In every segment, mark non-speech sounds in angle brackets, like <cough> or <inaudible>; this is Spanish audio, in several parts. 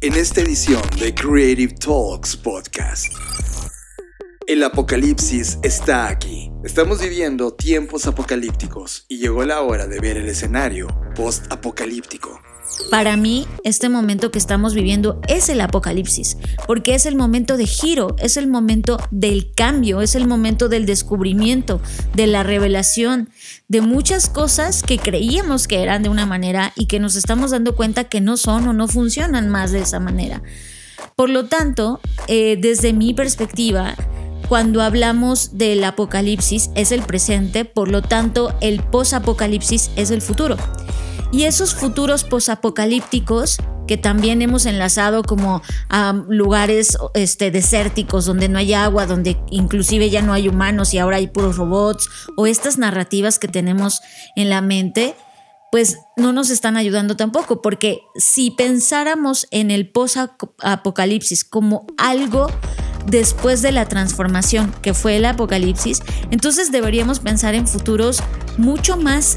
en esta edición de Creative Talks Podcast. El apocalipsis está aquí. Estamos viviendo tiempos apocalípticos y llegó la hora de ver el escenario post-apocalíptico. Para mí, este momento que estamos viviendo es el apocalipsis, porque es el momento de giro, es el momento del cambio, es el momento del descubrimiento, de la revelación, de muchas cosas que creíamos que eran de una manera y que nos estamos dando cuenta que no son o no funcionan más de esa manera. Por lo tanto, eh, desde mi perspectiva, cuando hablamos del apocalipsis es el presente, por lo tanto el posapocalipsis es el futuro. Y esos futuros posapocalípticos que también hemos enlazado como lugares este, desérticos donde no hay agua, donde inclusive ya no hay humanos y ahora hay puros robots, o estas narrativas que tenemos en la mente, pues no nos están ayudando tampoco, porque si pensáramos en el posapocalipsis como algo después de la transformación que fue el apocalipsis, entonces deberíamos pensar en futuros mucho más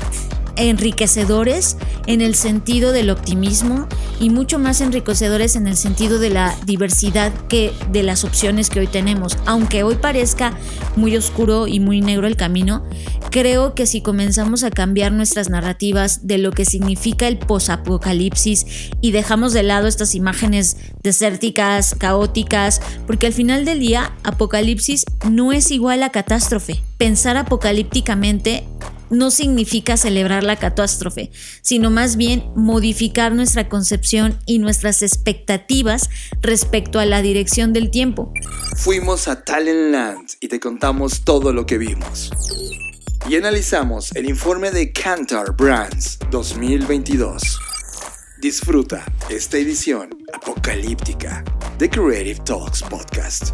enriquecedores en el sentido del optimismo y mucho más enriquecedores en el sentido de la diversidad que de las opciones que hoy tenemos. Aunque hoy parezca muy oscuro y muy negro el camino, creo que si comenzamos a cambiar nuestras narrativas de lo que significa el posapocalipsis y dejamos de lado estas imágenes desérticas, caóticas, porque al final del día apocalipsis no es igual a catástrofe. Pensar apocalípticamente no significa celebrar la catástrofe, sino más bien modificar nuestra concepción y nuestras expectativas respecto a la dirección del tiempo. Fuimos a Talentland y te contamos todo lo que vimos. Y analizamos el informe de Cantar Brands 2022. Disfruta esta edición apocalíptica de Creative Talks Podcast.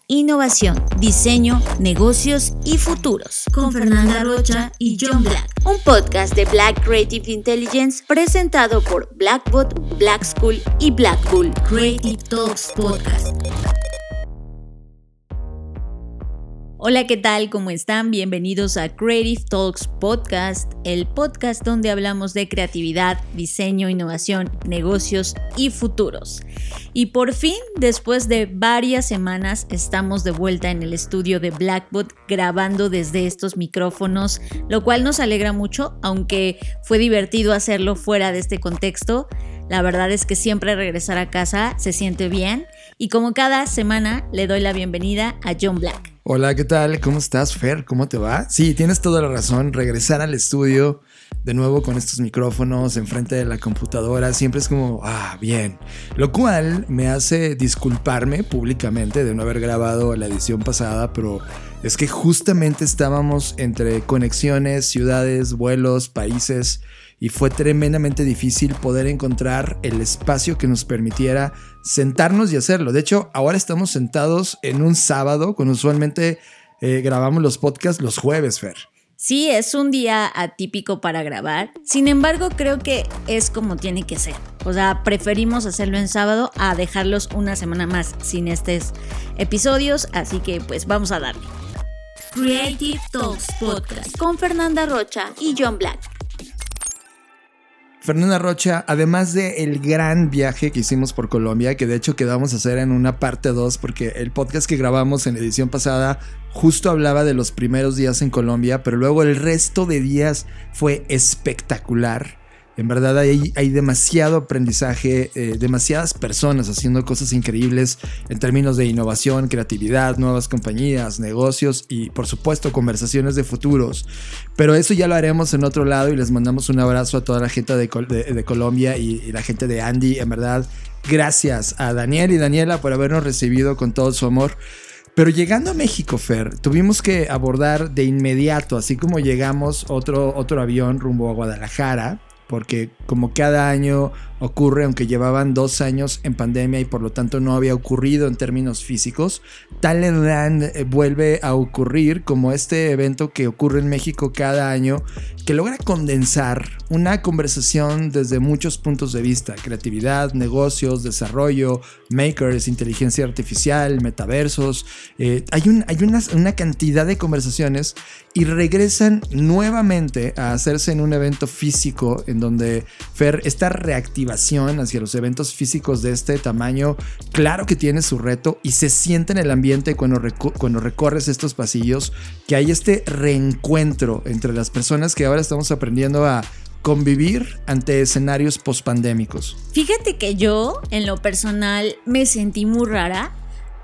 innovación, diseño, negocios y futuros. Con Fernanda Rocha y John Black. Un podcast de Black Creative Intelligence presentado por Blackbot, Black School y Black Bull. Creative Talks Podcast. Hola, ¿qué tal? ¿Cómo están? Bienvenidos a Creative Talks Podcast, el podcast donde hablamos de creatividad, diseño, innovación, negocios y futuros. Y por fin, después de varias semanas, estamos de vuelta en el estudio de Blackbot grabando desde estos micrófonos, lo cual nos alegra mucho, aunque fue divertido hacerlo fuera de este contexto. La verdad es que siempre regresar a casa se siente bien y como cada semana le doy la bienvenida a John Black. Hola, ¿qué tal? ¿Cómo estás, Fer? ¿Cómo te va? Sí, tienes toda la razón. Regresar al estudio de nuevo con estos micrófonos enfrente de la computadora siempre es como, ah, bien. Lo cual me hace disculparme públicamente de no haber grabado la edición pasada, pero es que justamente estábamos entre conexiones, ciudades, vuelos, países y fue tremendamente difícil poder encontrar el espacio que nos permitiera sentarnos y hacerlo. De hecho, ahora estamos sentados en un sábado, cuando usualmente eh, grabamos los podcasts los jueves, Fer. Sí, es un día atípico para grabar. Sin embargo, creo que es como tiene que ser. O sea, preferimos hacerlo en sábado a dejarlos una semana más sin estos episodios. Así que pues vamos a darle. Creative Talks Podcast con Fernanda Rocha y John Black. Fernanda Rocha, además de el gran viaje que hicimos por Colombia, que de hecho quedamos a hacer en una parte 2, porque el podcast que grabamos en la edición pasada justo hablaba de los primeros días en Colombia, pero luego el resto de días fue espectacular. En verdad hay, hay demasiado aprendizaje, eh, demasiadas personas haciendo cosas increíbles en términos de innovación, creatividad, nuevas compañías, negocios y por supuesto conversaciones de futuros. Pero eso ya lo haremos en otro lado y les mandamos un abrazo a toda la gente de, Colombia y, y la gente de Andy. En verdad, gracias a Daniel y Daniela por habernos recibido con todo su amor. Pero llegando a México, Fer, tuvimos que abordar de inmediato, así como llegamos otro, otro avión rumbo a Guadalajara, porque como cada año ocurre, aunque llevaban dos años en pandemia y por lo tanto no había ocurrido en términos físicos. Talentland eh, vuelve a ocurrir como este evento que ocurre en México cada año, que logra condensar una conversación desde muchos puntos de vista, creatividad, negocios, desarrollo, makers, inteligencia artificial, metaversos. Eh, hay un, hay una, una cantidad de conversaciones y regresan nuevamente a hacerse en un evento físico en donde Fer, esta hacia los eventos físicos de este tamaño, claro que tiene su reto y se siente en el ambiente cuando, cuando recorres estos pasillos que hay este reencuentro entre las personas que ahora estamos aprendiendo a convivir ante escenarios pospandémicos. Fíjate que yo, en lo personal, me sentí muy rara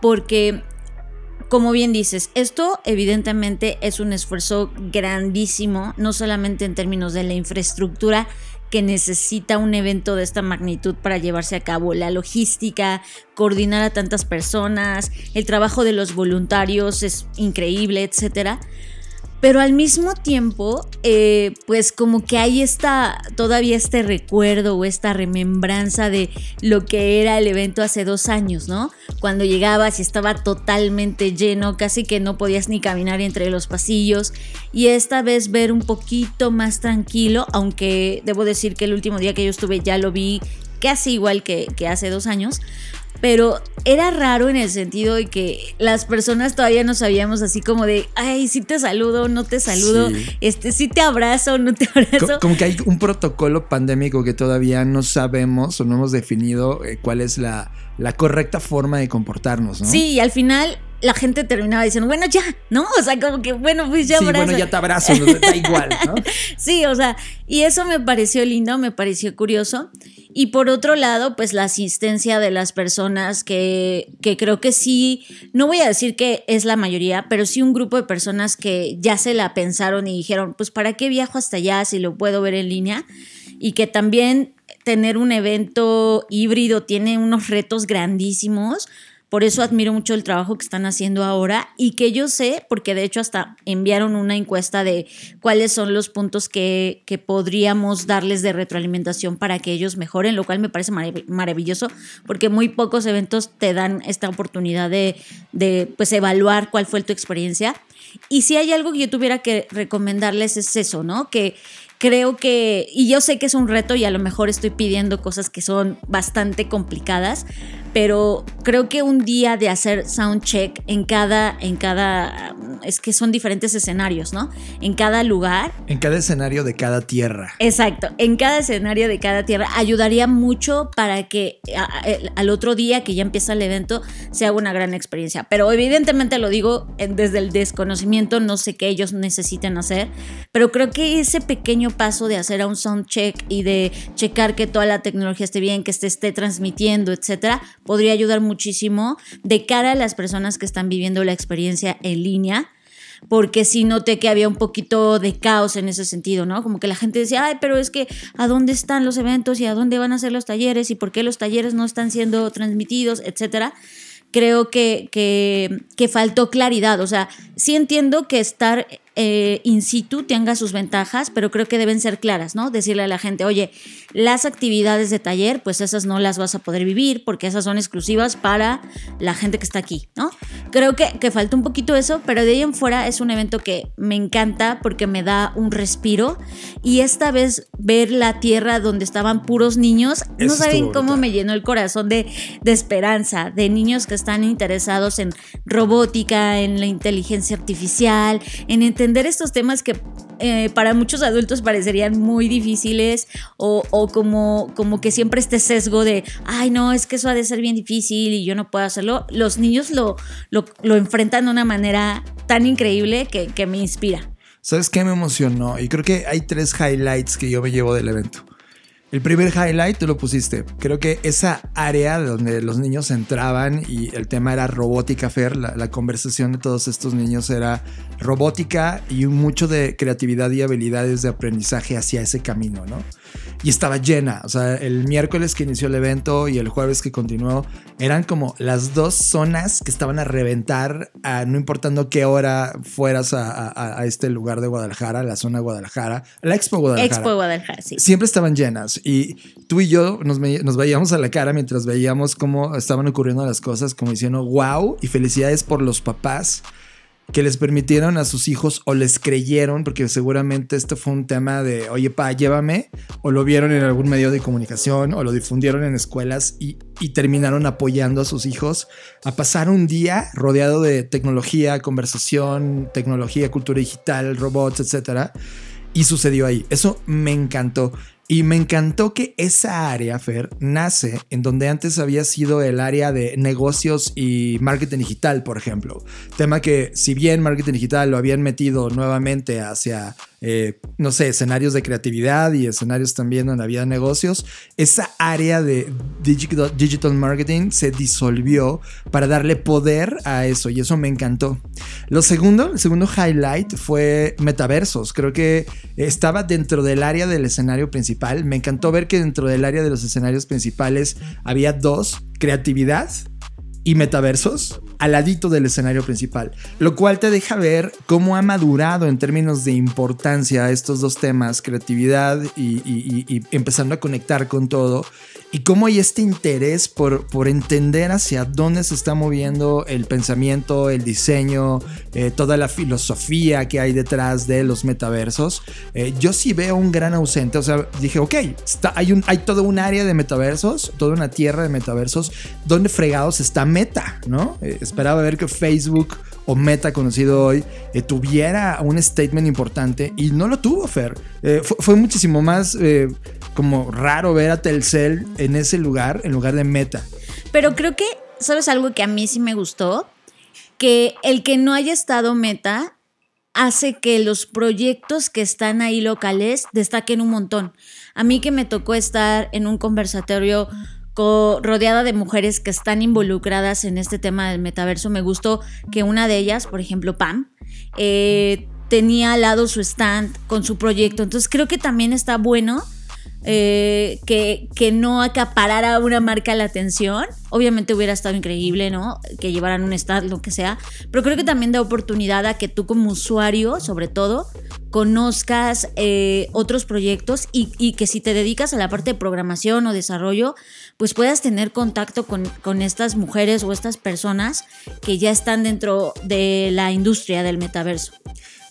porque como bien dices, esto evidentemente es un esfuerzo grandísimo, no solamente en términos de la infraestructura que necesita un evento de esta magnitud para llevarse a cabo, la logística, coordinar a tantas personas, el trabajo de los voluntarios es increíble, etcétera pero al mismo tiempo, eh, pues como que hay esta, todavía este recuerdo o esta remembranza de lo que era el evento hace dos años, ¿no? Cuando llegabas y estaba totalmente lleno, casi que no podías ni caminar entre los pasillos. Y esta vez ver un poquito más tranquilo, aunque debo decir que el último día que yo estuve ya lo vi casi igual que, que hace dos años, pero era raro en el sentido de que las personas todavía no sabíamos así como de, ay, sí te saludo, no te saludo, sí. este, sí te abrazo, no te <laughs> abrazo. Como, que hay un protocolo pandémico que todavía no sabemos o no hemos definido eh, cuál es la, la correcta forma de comportarnos, ¿no? Sí, y al final la gente terminaba diciendo, bueno, ya, ¿no? O sea, como que, bueno, pues ya sí, bueno, ya te abrazo, da igual, ¿no? <laughs> sí, o sea, y eso me pareció lindo, me pareció curioso. Y por otro lado, pues la asistencia de las personas que, que creo que sí, no voy a decir que es la mayoría, pero sí un grupo de personas que ya se la pensaron y dijeron, pues ¿para qué viajo hasta allá si lo puedo ver en línea? Y que también tener un evento híbrido tiene unos retos grandísimos por eso admiro mucho el trabajo que están haciendo ahora y que yo sé, porque de hecho hasta enviaron una encuesta de cuáles son los puntos que, que podríamos darles de retroalimentación para que ellos mejoren, lo cual me parece marav maravilloso, porque muy pocos eventos te dan esta oportunidad de, de pues, evaluar cuál fue tu experiencia. Y si hay algo que yo tuviera que recomendarles es eso, ¿no? Que creo que, y yo sé que es un reto y a lo mejor estoy pidiendo cosas que son bastante complicadas, pero creo que un día de hacer sound check en cada, en cada, es que son diferentes escenarios, ¿no? En cada lugar. En cada escenario de cada tierra. Exacto, en cada escenario de cada tierra ayudaría mucho para que al otro día que ya empieza el evento sea una gran experiencia. Pero evidentemente lo digo desde el desconocimiento, no sé qué ellos necesiten hacer, pero creo que ese pequeño paso de hacer un sound check y de checar que toda la tecnología esté bien, que se esté transmitiendo, etcétera, podría ayudar muchísimo de cara a las personas que están viviendo la experiencia en línea porque sí noté que había un poquito de caos en ese sentido, ¿no? Como que la gente decía, ay, pero es que ¿a dónde están los eventos y a dónde van a ser los talleres y por qué los talleres no están siendo transmitidos, etcétera? Creo que, que, que faltó claridad, o sea, sí entiendo que estar eh, in situ tenga sus ventajas, pero creo que deben ser claras, ¿no? Decirle a la gente, oye, las actividades de taller, pues esas no las vas a poder vivir porque esas son exclusivas para la gente que está aquí, ¿no? Creo que, que falta un poquito eso, pero de ahí en fuera es un evento que me encanta porque me da un respiro y esta vez ver la tierra donde estaban puros niños, no saben cómo me llenó el corazón de, de esperanza, de niños que están interesados en robótica, en la inteligencia artificial, en entender entender estos temas que eh, para muchos adultos parecerían muy difíciles o, como, como que siempre este sesgo de, ay no, es que eso ha de ser bien difícil y yo no puedo hacerlo, los niños lo, lo, lo enfrentan de una manera tan increíble que, que me inspira. ¿Sabes qué me emocionó? Y creo que hay tres highlights que yo me llevo del evento. El primer highlight tú lo pusiste. Creo que esa área donde los niños entraban y el tema era robótica, Fer, la, la, conversación de todos estos niños era robótica y mucho de creatividad y habilidades de aprendizaje hacia ese camino, ¿no? Y estaba llena, o sea, el miércoles que inició el evento y el jueves que continuó, eran como las dos zonas que estaban a reventar, a, no importando qué hora fueras a, a, a, este lugar de Guadalajara, la zona de Guadalajara, la Expo Guadalajara. Expo Guadalajara, sí. Siempre estaban llenas y tú y yo nos, nos veíamos a la cara mientras veíamos cómo estaban ocurriendo las cosas, como diciendo, wow, y felicidades por los papás que les permitieron a sus hijos o les creyeron, porque seguramente esto fue un tema de, oye, pa, llévame, o lo vieron en algún medio de comunicación, o lo difundieron en escuelas y, y terminaron apoyando a sus hijos a pasar un día rodeado de tecnología, conversación, tecnología, cultura digital, robots, etcétera. Y sucedió ahí. Eso me encantó. Y me encantó que esa área, Fer, nace en donde antes había sido el área de negocios y marketing digital, por ejemplo. Tema que si bien marketing digital lo habían metido nuevamente hacia eh, no sé, escenarios de creatividad y escenarios también donde había negocios, esa área de digital, marketing se disolvió para darle poder a eso y eso me encantó. Lo segundo, el segundo highlight fue metaversos. Creo que estaba dentro del área del escenario principal. Me encantó ver que dentro del área de los escenarios principales había dos, creatividad y metaversos al ladito del escenario principal, lo cual te deja ver cómo ha madurado en términos de importancia estos dos temas, creatividad y, empezando a conectar con todo, y cómo hay este interés por, por entender hacia dónde se está moviendo el pensamiento, el diseño, eh, toda la filosofía que hay detrás de los metaversos. Eh, yo sí veo un gran ausente, o sea, dije, ok, está, hay, un, hay todo un área de metaversos, toda una tierra de metaversos, donde fregados está Meta, ¿no? Eh, esperaba ver que Facebook o Meta conocido hoy eh, tuviera un statement importante y no lo tuvo, Fer. Eh, fue, muchísimo más como raro ver a Telcel en ese lugar, en lugar de Meta. Pero creo que, ¿sabes algo que a mí sí me gustó? Que el que no haya estado Meta hace que los proyectos que están ahí locales destaquen un montón. A mí que me tocó estar en un conversatorio rodeada de mujeres que están involucradas en este tema del metaverso. Me gustó que una de ellas, por ejemplo, Pam, eh, tenía al lado su stand con su proyecto. Entonces creo que también está bueno eh, que, que, no acaparara una marca la atención. Obviamente hubiera estado increíble, ¿no? Que llevaran un stand, lo que sea. Pero creo que también da oportunidad a que tú como usuario, sobre todo, conozcas eh, otros proyectos y, y, que si te dedicas a la parte de programación o desarrollo, pues puedas tener contacto con, con estas mujeres o estas personas que ya están dentro de la industria del metaverso.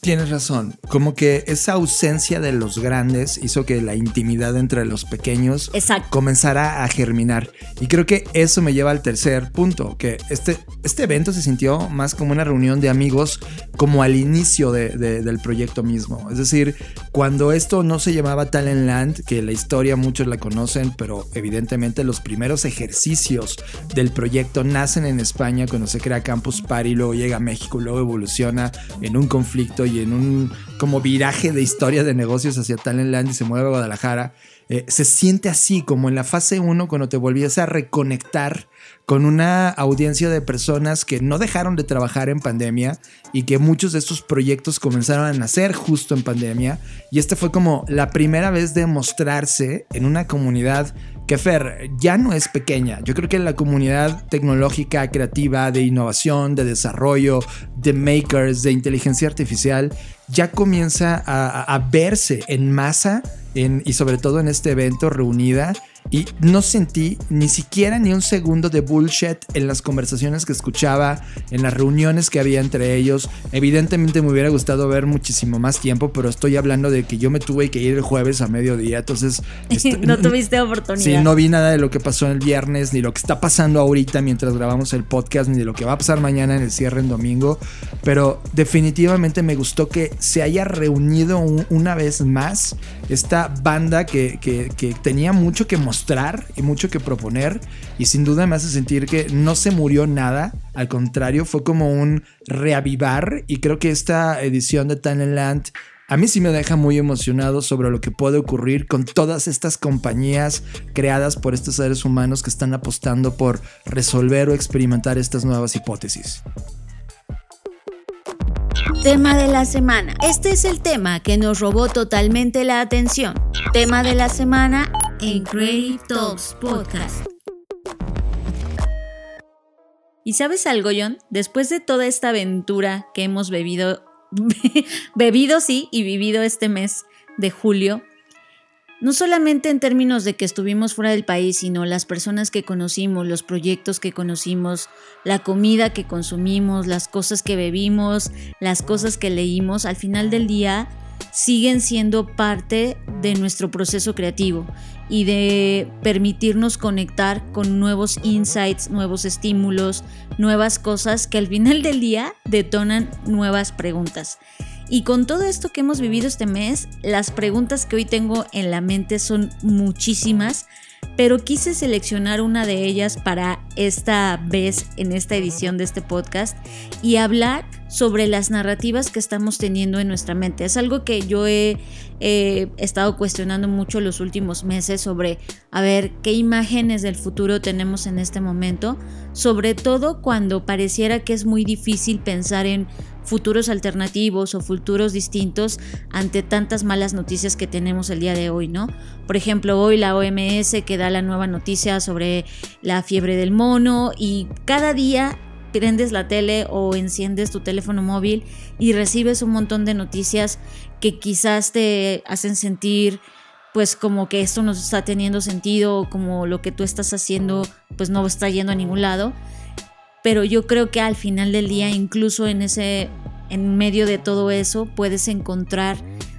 Tienes razón, como que esa ausencia de los grandes hizo que la intimidad entre los pequeños comenzara a germinar. Y creo que eso me lleva al tercer punto, que este, este evento se sintió más como una reunión de amigos como al inicio del proyecto mismo. Es decir, cuando esto no se llamaba Talent Land, que la historia muchos la conocen, pero evidentemente los primeros ejercicios del proyecto nacen en España cuando se crea Campus Party, luego llega a México, luego evoluciona en un conflicto y en un como viraje de historia de negocios hacia Talentland y se mueve a Guadalajara, eh, se siente así como en la fase 1 cuando te volvías a reconectar con una audiencia de personas que no dejaron de trabajar en pandemia y que muchos de estos proyectos comenzaron a nacer justo en pandemia. Y esta fue como la primera vez de mostrarse en una comunidad que Fer ya no es pequeña. Yo creo que la comunidad tecnológica, creativa, de innovación, de desarrollo, de makers, de inteligencia artificial, ya comienza a, verse en masa y sobre todo en este evento reunida y no sentí ni siquiera ni un segundo de bullshit en las conversaciones que escuchaba, en las reuniones que había entre ellos. Evidentemente me hubiera gustado ver muchísimo más tiempo, pero estoy hablando de que yo me tuve que ir el jueves a mediodía, entonces... <laughs> no tuviste oportunidad. Sí, no vi nada de lo que pasó el viernes, ni lo que está pasando ahorita mientras grabamos el podcast, ni de lo que va a pasar mañana en el cierre en domingo, pero definitivamente me gustó que se haya reunido una vez más esta banda que, que, tenía mucho que mostrar y mucho que proponer y sin duda me hace sentir que no se murió nada, al contrario, fue como un reavivar y creo que esta edición de Talentland a mí sí me deja muy emocionado sobre lo que puede ocurrir con todas estas compañías creadas por estos seres humanos que están apostando por resolver o experimentar estas nuevas hipótesis. Tema de la semana. Este es el tema que nos robó totalmente la atención. Tema de la semana en Creative Talks Podcast. ¿Y sabes algo, John? Después de toda esta aventura que hemos bebido, <laughs> bebido sí, y vivido este mes de julio, no solamente en términos de que estuvimos fuera del país, sino las personas que conocimos, los proyectos que conocimos, la comida que consumimos, las cosas que bebimos, las cosas que leímos, al final del día siguen siendo parte de nuestro proceso creativo y de permitirnos conectar con nuevos insights, nuevos estímulos, nuevas cosas que al final del día detonan nuevas preguntas. Y con todo esto que hemos vivido este mes, las preguntas que hoy tengo en la mente son muchísimas, pero quise seleccionar una de ellas para esta vez en esta edición de este podcast y hablar sobre las narrativas que estamos teniendo en nuestra mente. Es algo que yo he, estado cuestionando mucho los últimos meses sobre, a ver, qué imágenes del futuro tenemos en este momento, sobre todo cuando pareciera que es muy difícil pensar en futuros alternativos o futuros distintos ante tantas malas noticias que tenemos el día de hoy, ¿no? Por ejemplo, hoy la OMS que da la nueva noticia sobre la fiebre del mono y cada día prendes la tele o enciendes tu teléfono móvil y recibes un montón de noticias que quizás te hacen sentir pues como que esto no está teniendo sentido como lo que tú estás haciendo pues no está yendo a ningún lado pero yo creo que al final del día, incluso en ese, en medio de todo eso, puedes encontrar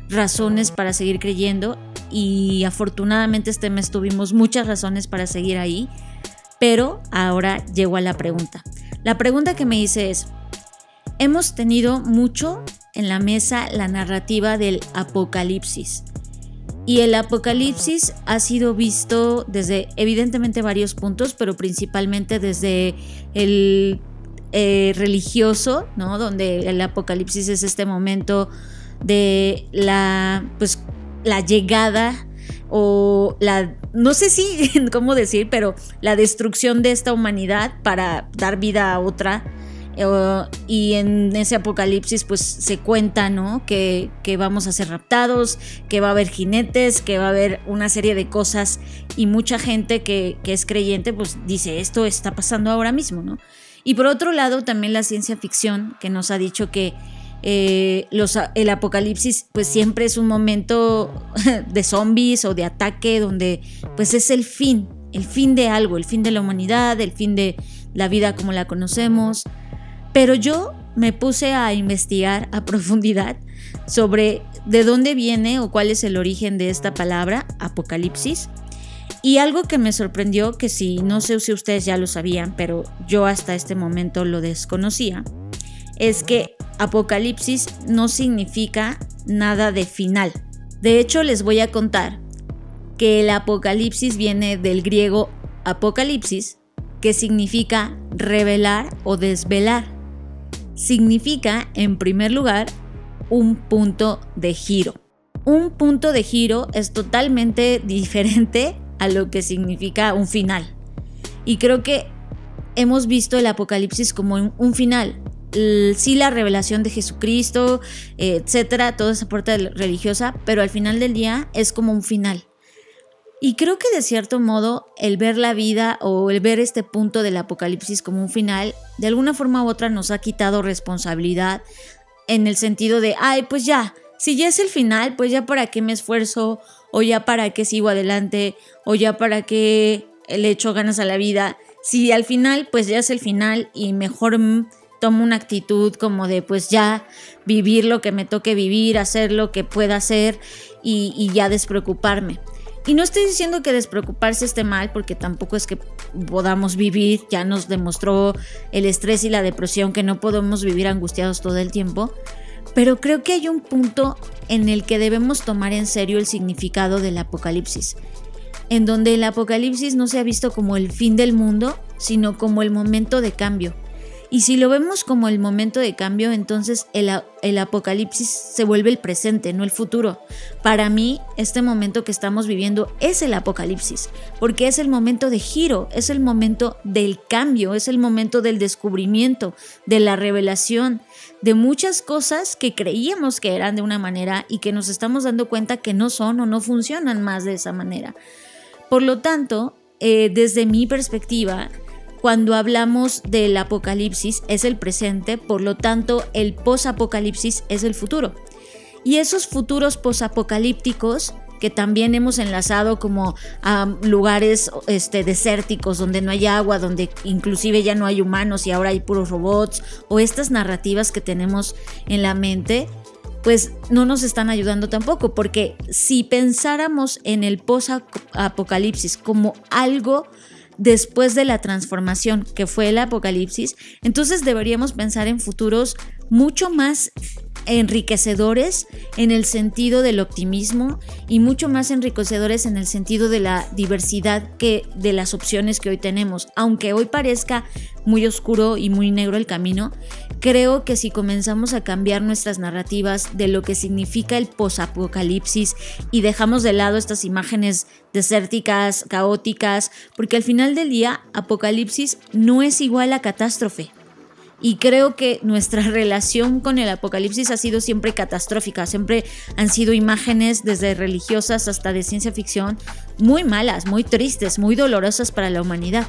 razones para seguir creyendo y afortunadamente este mes tuvimos muchas razones para seguir ahí, pero ahora llego a la pregunta. La pregunta que me hice es, hemos tenido mucho en la mesa la narrativa del apocalipsis. Y el apocalipsis ha sido visto desde evidentemente varios puntos, pero principalmente desde el eh, religioso, ¿no? Donde el apocalipsis es este momento de la, pues, la llegada o la, no sé si, <laughs> cómo decir, pero la destrucción de esta humanidad para dar vida a otra eh, y en ese apocalipsis pues se cuenta, ¿no? Que, vamos a ser raptados, que va a haber jinetes, que va a haber una serie de cosas y mucha gente que, es creyente pues dice esto está pasando ahora mismo, ¿no? Y por otro lado también la ciencia ficción que nos ha dicho que eh, los, el apocalipsis pues siempre es un momento <laughs> de zombies o de ataque donde pues es el fin, el fin de algo, el fin de la humanidad, el fin de la vida como la conocemos. Pero yo me puse a investigar a profundidad sobre de dónde viene o cuál es el origen de esta palabra, apocalipsis. Y algo que me sorprendió, que si no sé si ustedes ya lo sabían, pero yo hasta este momento lo desconocía, es que apocalipsis no significa nada de final. De hecho, les voy a contar que el apocalipsis viene del griego apocalipsis, que significa revelar o desvelar significa, en primer lugar, un punto de giro. Un punto de giro es totalmente <laughs> diferente a lo que significa un final. Y creo que hemos visto el apocalipsis como un final. Sí, la revelación de Jesucristo, etcétera, toda esa parte religiosa, pero al final del día es como un final. Y creo que de cierto modo el ver la vida o el ver este punto del apocalipsis como un final, de alguna forma u otra nos ha quitado responsabilidad en el sentido de, ay, pues ya, si ya es el final, pues ya para qué me esfuerzo, o ya para qué sigo adelante, o ya para qué le echo ganas a la vida. Si al final, pues ya es el final y mejor tomo una actitud como de, pues ya vivir lo que me toque vivir, hacer lo que pueda hacer y, y ya despreocuparme. Y no estoy diciendo que despreocuparse esté mal, porque tampoco es que podamos vivir, ya nos demostró el estrés y la depresión que no podemos vivir angustiados todo el tiempo, pero creo que hay un punto en el que debemos tomar en serio el significado del apocalipsis, en donde el apocalipsis no se ha visto como el fin del mundo, sino como el momento de cambio y si lo vemos como el momento de cambio, entonces el, apocalipsis se vuelve el presente, no el futuro. Para mí, este momento que estamos viviendo es el apocalipsis, porque es el momento de giro, es el momento del cambio, es el momento del descubrimiento, de la revelación, de muchas cosas que creíamos que eran de una manera y que nos estamos dando cuenta que no son o no funcionan más de esa manera. Por lo tanto, eh, desde mi perspectiva, cuando hablamos del apocalipsis es el presente, por lo tanto el posapocalipsis es el futuro. Y esos futuros posapocalípticos que también hemos enlazado como lugares este, desérticos donde no hay agua, donde inclusive ya no hay humanos y ahora hay puros robots, o estas narrativas que tenemos en la mente, pues no nos están ayudando tampoco, porque si pensáramos en el post-apocalipsis como algo después de la transformación que fue el apocalipsis, entonces deberíamos pensar en futuros mucho más enriquecedores en el sentido del optimismo y mucho más enriquecedores en el sentido de la diversidad que de las opciones que hoy tenemos. Aunque hoy parezca muy oscuro y muy negro el camino, creo que si comenzamos a cambiar nuestras narrativas de lo que significa el posapocalipsis y dejamos de lado estas imágenes desérticas, caóticas, porque al final del día apocalipsis no es igual a catástrofe. Y creo que nuestra relación con el apocalipsis ha sido siempre catastrófica, siempre han sido imágenes desde religiosas hasta de ciencia ficción muy malas, muy tristes, muy dolorosas para la humanidad.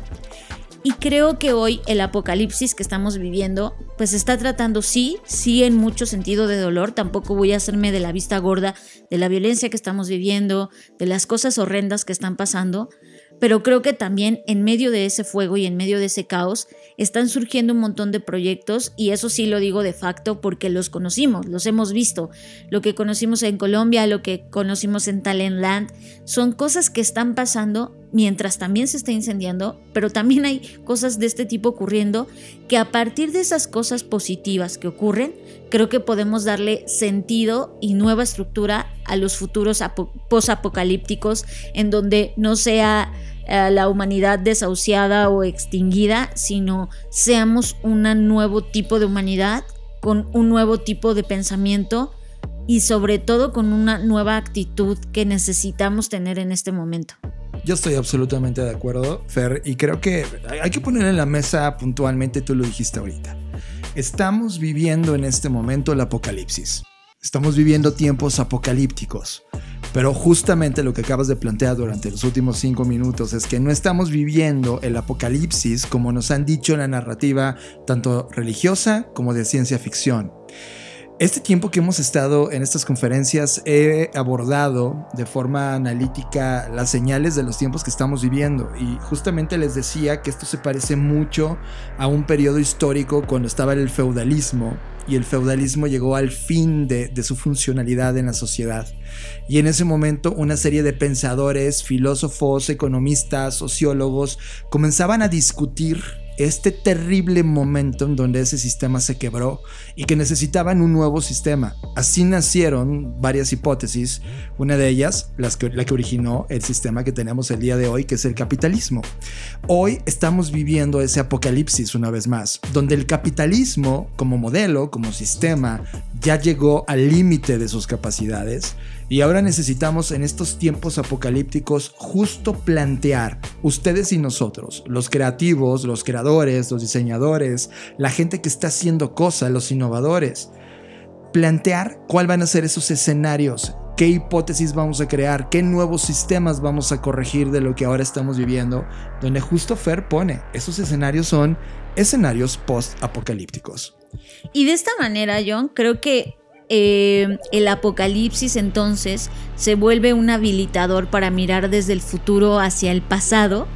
Y creo que hoy el apocalipsis que estamos viviendo, pues está tratando, sí, sí en mucho sentido de dolor, tampoco voy a hacerme de la vista gorda de la violencia que estamos viviendo, de las cosas horrendas que están pasando, pero creo que también en medio de ese fuego y en medio de ese caos están surgiendo un montón de proyectos y eso sí lo digo de facto porque los conocimos, los hemos visto. Lo que conocimos en Colombia, lo que conocimos en Talentland, son cosas que están pasando mientras también se está incendiando, pero también hay cosas de este tipo ocurriendo que a partir de esas cosas positivas que ocurren, creo que podemos darle sentido y nueva estructura a los futuros posapocalípticos en donde no sea eh, la humanidad desahuciada o extinguida, sino seamos un nuevo tipo de humanidad con un nuevo tipo de pensamiento y sobre todo con una nueva actitud que necesitamos tener en este momento. Yo estoy absolutamente de acuerdo, Fer, y creo que hay que poner en la mesa puntualmente, tú lo dijiste ahorita. Estamos viviendo en este momento el apocalipsis. Estamos viviendo tiempos apocalípticos. Pero justamente lo que acabas de plantear durante los últimos cinco minutos es que no estamos viviendo el apocalipsis como nos han dicho en la narrativa tanto religiosa como de ciencia ficción. Este tiempo que hemos estado en estas conferencias he abordado de forma analítica las señales de los tiempos que estamos viviendo y justamente les decía que esto se parece mucho a un periodo histórico cuando estaba el feudalismo y el feudalismo llegó al fin de, de, su funcionalidad en la sociedad. Y en ese momento una serie de pensadores, filósofos, economistas, sociólogos comenzaban a discutir este terrible momento en donde ese sistema se quebró y que necesitaban un nuevo sistema. Así nacieron varias hipótesis, una de ellas las que, la que originó el sistema que tenemos el día de hoy, que es el capitalismo. Hoy estamos viviendo ese apocalipsis una vez más, donde el capitalismo como modelo, como sistema, ya llegó al límite de sus capacidades y ahora necesitamos en estos tiempos apocalípticos justo plantear, ustedes y nosotros, los creativos, los creadores, los diseñadores, la gente que está haciendo cosas, los innovadores, plantear cuáles van a ser esos escenarios, qué hipótesis vamos a crear, qué nuevos sistemas vamos a corregir de lo que ahora estamos viviendo, donde justo Fer pone, esos escenarios son escenarios post-apocalípticos. Y de esta manera, John, creo que eh, el apocalipsis entonces se vuelve un habilitador para mirar desde el futuro hacia el pasado,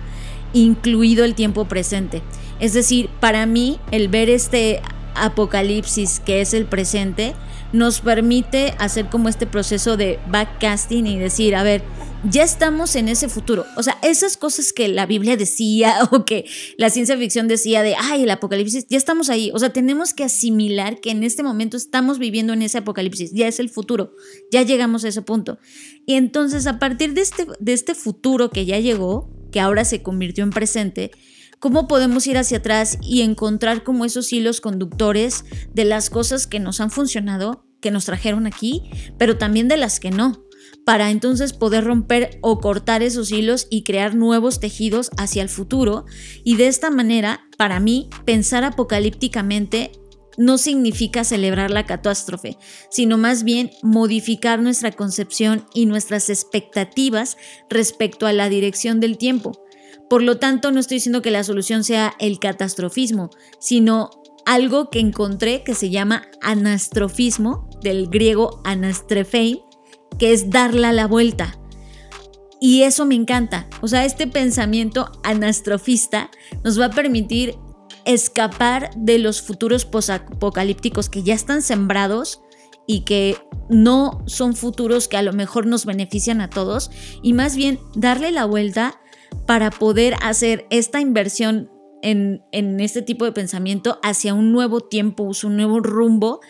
incluido el tiempo presente. Es decir, para mí el ver este apocalipsis que es el presente nos permite hacer como este proceso de backcasting y decir, a ver, ya estamos en ese futuro. O sea, esas cosas que la Biblia decía <laughs> o que la ciencia ficción decía de, ay, el apocalipsis, ya estamos ahí. O sea, tenemos que asimilar que en este momento estamos viviendo en ese apocalipsis, ya es el futuro, ya llegamos a ese punto. Y entonces, a partir de este, de este futuro que ya llegó, que ahora se convirtió en presente, ¿Cómo podemos ir hacia atrás y encontrar como esos hilos conductores de las cosas que nos han funcionado, que nos trajeron aquí, pero también de las que no? Para entonces poder romper o cortar esos hilos y crear nuevos tejidos hacia el futuro. Y de esta manera, para mí, pensar apocalípticamente no significa celebrar la catástrofe, sino más bien modificar nuestra concepción y nuestras expectativas respecto a la dirección del tiempo. Por lo tanto, no estoy diciendo que la solución sea el catastrofismo, sino algo que encontré que se llama anastrofismo, del griego anastrefein, que es darla la vuelta. Y eso me encanta. O sea, este pensamiento anastrofista nos va a permitir escapar de los futuros posapocalípticos que ya están sembrados y que no son futuros que a lo mejor nos benefician a todos y más bien darle la vuelta para poder hacer esta inversión en, en este tipo de pensamiento hacia un nuevo tiempo, un nuevo rumbo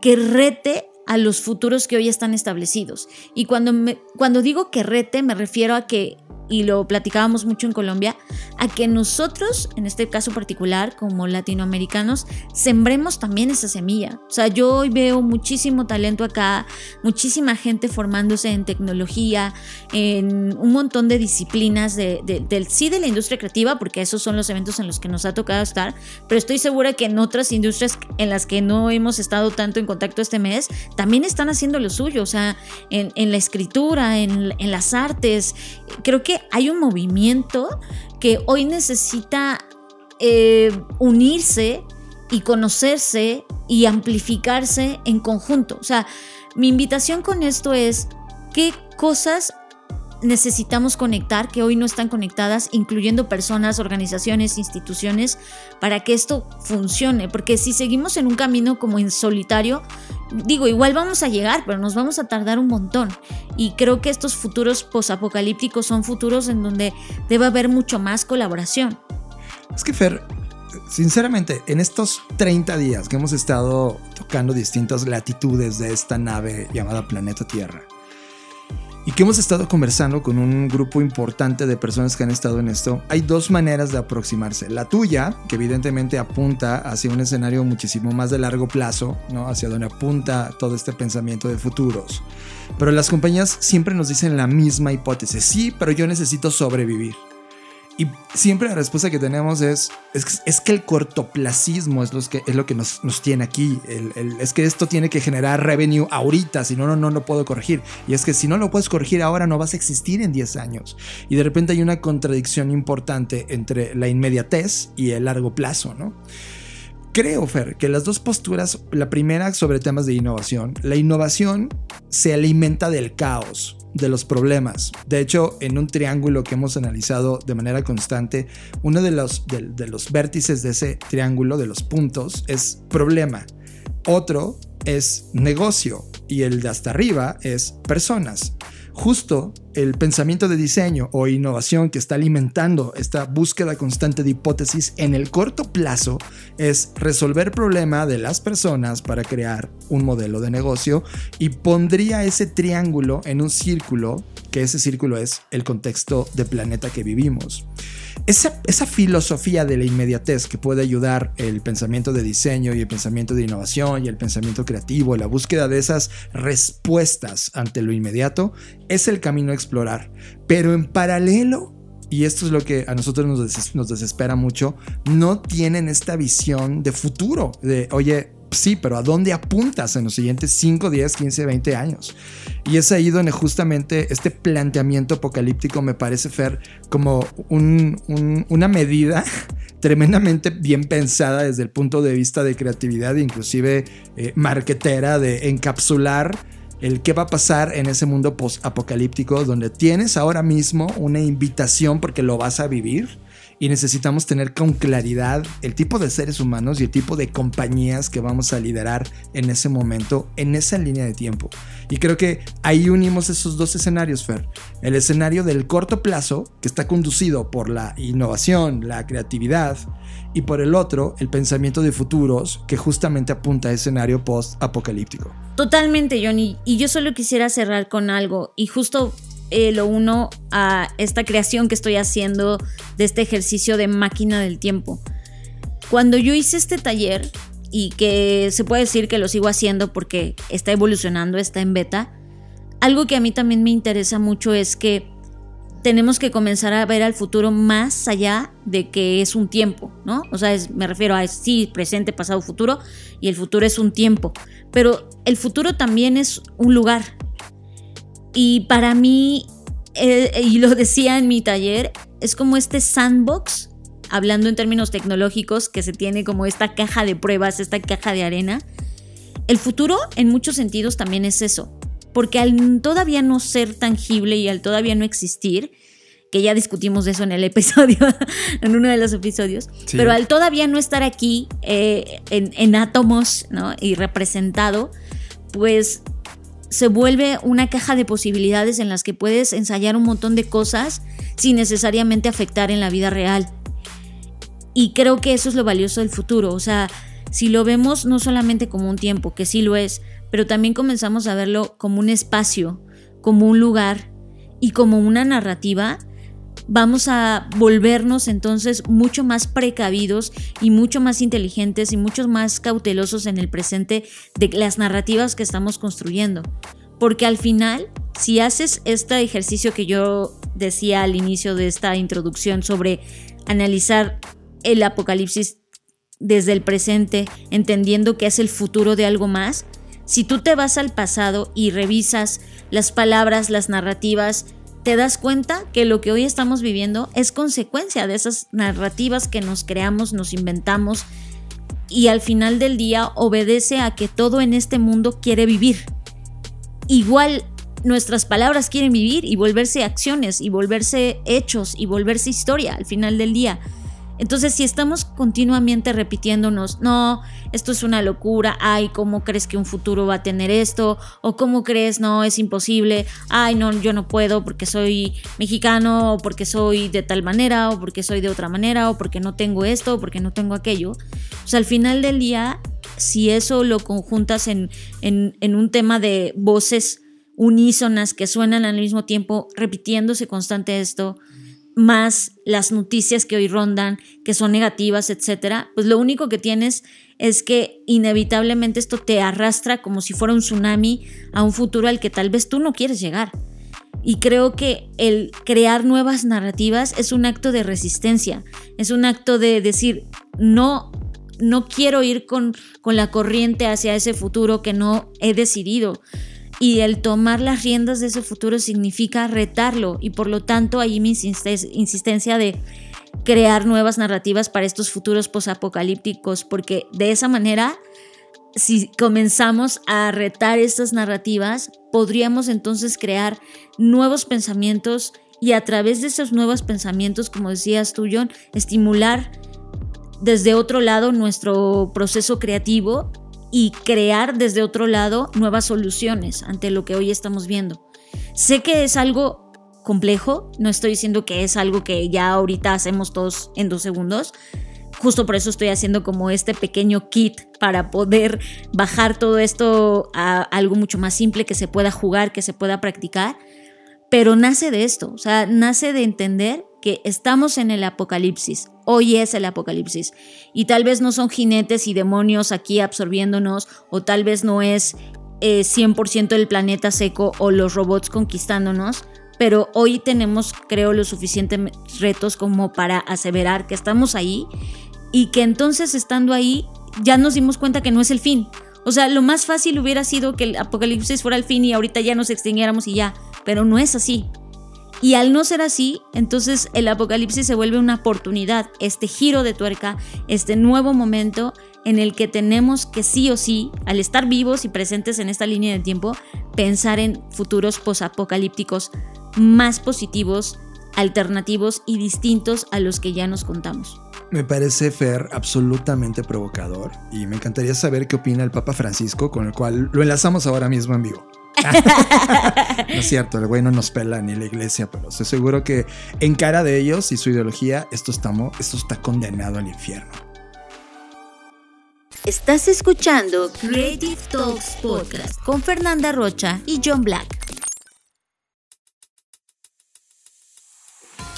que rete a los futuros que hoy están establecidos. Y cuando, me, cuando digo que rete, me refiero a que y lo platicábamos mucho en Colombia, a que nosotros, en este caso particular, como latinoamericanos, sembremos también esa semilla. O sea, yo hoy veo muchísimo talento acá, muchísima gente formándose en tecnología, en un montón de disciplinas de, del sí de la industria creativa, porque esos son los eventos en los que nos ha tocado estar, pero estoy segura que en otras industrias en las que no hemos estado tanto en contacto este mes, también están haciendo lo suyo, o sea, en, la escritura, en las artes. Creo que hay un movimiento que hoy necesita eh, unirse y conocerse y amplificarse en conjunto. O sea, mi invitación con esto es qué cosas necesitamos conectar que hoy no están conectadas, incluyendo personas, organizaciones, instituciones, para que esto funcione. Porque si seguimos en un camino como en solitario, digo, igual vamos a llegar, pero nos vamos a tardar un montón. Y creo que estos futuros posapocalípticos son futuros en donde debe haber mucho más colaboración. Es que Fer, sinceramente, en estos 30 días que hemos estado tocando distintas latitudes de esta nave llamada Planeta Tierra, y que hemos estado conversando con un grupo importante de personas que han estado en esto, hay dos maneras de aproximarse. La tuya, que evidentemente apunta hacia un escenario muchísimo más de largo plazo, ¿no? hacia donde apunta todo este pensamiento de futuros. Pero las compañías siempre nos dicen la misma hipótesis, sí, pero yo necesito sobrevivir. Y siempre la respuesta que tenemos es, es, que el cortoplacismo es, que, es lo que nos, nos tiene aquí. es que esto tiene que generar revenue ahorita, si no, no, no lo puedo corregir. Y es que si no lo puedes corregir ahora, no vas a existir en 10 años. Y de repente hay una contradicción importante entre la inmediatez y el largo plazo, ¿no? Creo, Fer, que las dos posturas, la primera sobre temas de innovación, la innovación se alimenta del caos de los problemas. De hecho, en un triángulo que hemos analizado de manera constante, uno de los, de, los vértices de ese triángulo, de los puntos, es problema. Otro es negocio y el de hasta arriba es personas justo el pensamiento de diseño o innovación que está alimentando esta búsqueda constante de hipótesis en el corto plazo es resolver problema de las personas para crear un modelo de negocio y pondría ese triángulo en un círculo, que ese círculo es el contexto de planeta que vivimos. Esa, esa, filosofía de la inmediatez que puede ayudar el pensamiento de diseño y el pensamiento de innovación y el pensamiento creativo, la búsqueda de esas respuestas ante lo inmediato, es el camino a explorar. Pero en paralelo, y esto es lo que a nosotros nos, nos desespera mucho, no tienen esta visión de futuro, de, oye, sí, pero ¿a dónde apuntas en los siguientes 5, 10, 15, 20 años? Y es ahí donde justamente este planteamiento apocalíptico me parece, Fer, como una medida <laughs> tremendamente bien pensada desde el punto de vista de creatividad, inclusive eh, marquetera, de encapsular el qué va a pasar en ese mundo post-apocalíptico donde tienes ahora mismo una invitación porque lo vas a vivir y necesitamos tener con claridad el tipo de seres humanos y el tipo de compañías que vamos a liderar en ese momento, en esa línea de tiempo. Y creo que ahí unimos esos dos escenarios, Fer. El escenario del corto plazo, que está conducido por la innovación, la creatividad, y por el otro, el pensamiento de futuros, que justamente apunta a escenario post-apocalíptico. Totalmente, Johnny. Y yo solo quisiera cerrar con algo, y justo lo uno a esta creación que estoy haciendo de este ejercicio de máquina del tiempo. Cuando yo hice este taller, y que se puede decir que lo sigo haciendo porque está evolucionando, está en beta, algo que a mí también me interesa mucho es que tenemos que comenzar a ver al futuro más allá de que es un tiempo, ¿no? O sea, me refiero a sí, presente, pasado, futuro, y el futuro es un tiempo, pero el futuro también es un lugar, y para mí, eh, y lo decía en mi taller, es como este sandbox, hablando en términos tecnológicos, que se tiene como esta caja de pruebas, esta caja de arena. El futuro, en muchos sentidos, también es eso. porque al todavía no ser tangible y al todavía no existir, que ya discutimos de eso en el <laughs> episodio, en uno de los episodios, pero al todavía no estar aquí eh, en, átomos y representado, pues se vuelve una caja de posibilidades en las que puedes ensayar un montón de cosas sin necesariamente afectar en la vida real. Y creo que eso es lo valioso del futuro, o sea, si lo vemos no solamente como un tiempo, que sí lo es, pero también comenzamos a verlo como un espacio, como un lugar y como una narrativa, vamos a volvernos entonces mucho más precavidos y mucho más inteligentes y mucho más cautelosos en el presente de las narrativas que estamos construyendo. Porque al final, si haces este ejercicio que yo decía al inicio de esta introducción sobre analizar el apocalipsis desde el presente, entendiendo que es el futuro de algo más, si tú te vas al pasado y revisas las palabras, las narrativas, te das cuenta que lo que hoy estamos viviendo es consecuencia de esas narrativas que nos creamos, nos inventamos y al final del día obedece a que todo en este mundo quiere vivir. Igual nuestras palabras quieren vivir y volverse acciones y volverse hechos y volverse historia al final del día. Entonces, si estamos continuamente repitiéndonos, no, esto es una locura, ay, ¿cómo crees que un futuro va a tener esto? O ¿cómo crees? No, es imposible, ay, no, yo no puedo porque soy mexicano, o porque soy de tal manera, o porque soy de otra manera, o porque no tengo esto, o porque no tengo aquello. O sea, al final del día, si eso lo conjuntas en, en, en un tema de voces unísonas que suenan al mismo tiempo, repitiéndose constante esto, más las noticias que hoy rondan, que son negativas, etcétera, pues lo único que tienes es que inevitablemente esto te arrastra como si fuera un tsunami a un futuro al que tal vez tú no quieres llegar. Y creo que el crear nuevas narrativas es un acto de resistencia, es un acto de decir, no, no quiero ir con, con la corriente hacia ese futuro que no he decidido y el tomar las riendas de ese futuro significa retarlo. Y por lo tanto ahí mi insistencia de crear nuevas narrativas para estos futuros posapocalípticos porque de esa manera si comenzamos a retar estas narrativas podríamos entonces crear nuevos pensamientos y a través de esos nuevos pensamientos como decías tú John estimular desde otro lado nuestro proceso creativo y crear desde otro lado nuevas soluciones ante lo que hoy estamos viendo. Sé que es algo complejo, no estoy diciendo que es algo que ya ahorita hacemos todos en dos segundos, justo por eso estoy haciendo como este pequeño kit para poder bajar todo esto a algo mucho más simple que se pueda jugar, que se pueda practicar, pero nace de esto, o sea, nace de entender que estamos en el apocalipsis, hoy es el apocalipsis, y tal vez no son jinetes y demonios aquí absorbiéndonos, o tal vez no es 100% eh, el planeta seco o los robots conquistándonos, pero hoy tenemos, creo, los suficientes retos como para aseverar que estamos ahí y que entonces estando ahí ya nos dimos cuenta que no es el fin. O sea, lo más fácil hubiera sido que el apocalipsis fuera el fin y ahorita ya nos extinguiéramos y ya, pero no es así. Y al no ser así, entonces el apocalipsis se vuelve una oportunidad, este giro de tuerca, este nuevo momento en el que tenemos que sí o sí, al estar vivos y presentes en esta línea de tiempo, pensar en futuros posapocalípticos más positivos, alternativos y distintos a los que ya nos contamos. Me parece Fer absolutamente provocador y me encantaría saber qué opina el Papa Francisco, con el cual lo enlazamos ahora mismo en vivo. <laughs> no es cierto, el güey no nos pela ni la iglesia, pero estoy seguro que en cara de ellos y su ideología, esto, esto está condenado al infierno. Estás escuchando Creative Talks Podcast con Fernanda Rocha y John Black.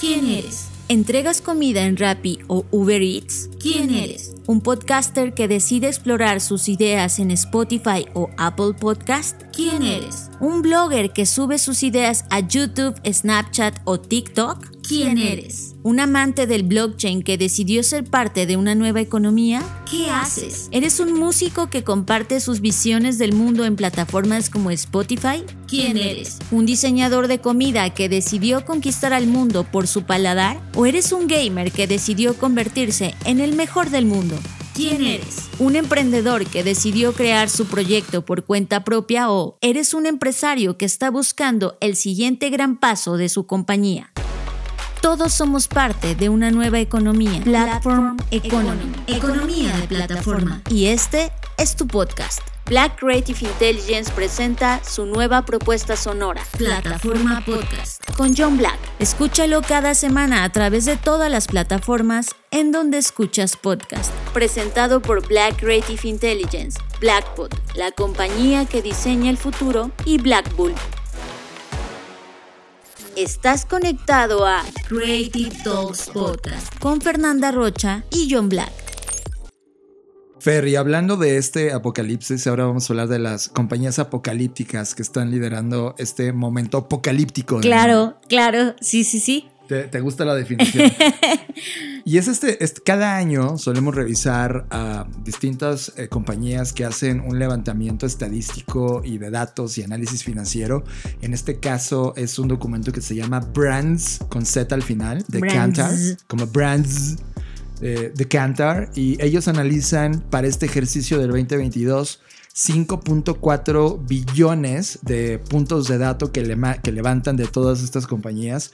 ¿Quién eres? ¿Entregas comida en Rappi o Uber Eats? ¿Quién eres? ¿Un podcaster que decide explorar sus ideas en Spotify o Apple Podcast? ¿Quién eres? ¿Un blogger que sube sus ideas a YouTube, Snapchat o TikTok? ¿Quién eres? ¿Un amante del blockchain que decidió ser parte de una nueva economía? ¿Qué haces? ¿Eres un músico que comparte sus visiones del mundo en plataformas como Spotify? ¿Quién eres? ¿Un diseñador de comida que decidió conquistar al mundo por su paladar? ¿O eres un gamer que decidió convertirse en el mejor del mundo? ¿Quién eres? ¿Un emprendedor que decidió crear su proyecto por cuenta propia o eres un empresario que está buscando el siguiente gran paso de su compañía? Todos somos parte de una nueva economía, Platform Economy, economía de plataforma. Y este es tu podcast. Black Creative Intelligence presenta su nueva propuesta sonora, Plataforma Podcast, con John Black. Escúchalo cada semana a través de todas las plataformas en donde escuchas podcast. Presentado por Black Creative Intelligence, Blackpod, la compañía que diseña el futuro, y Black Bull. Estás conectado a Creative Talks Podcast con Fernanda Rocha y John Black. Fer, y hablando de este apocalipsis, ahora vamos a hablar de las compañías apocalípticas que están liderando este momento apocalíptico. Claro, claro, sí, sí, sí. ¿Te, gusta la definición? <laughs> y es este, cada año solemos revisar a distintas eh, compañías que hacen un levantamiento estadístico y de datos y análisis financiero. En este caso es un documento que se llama Brands con Z al final, de Kantar, como Brands eh, de Kantar y ellos analizan para este ejercicio del 2022 5.4 billones de puntos de datos que, que levantan de todas estas compañías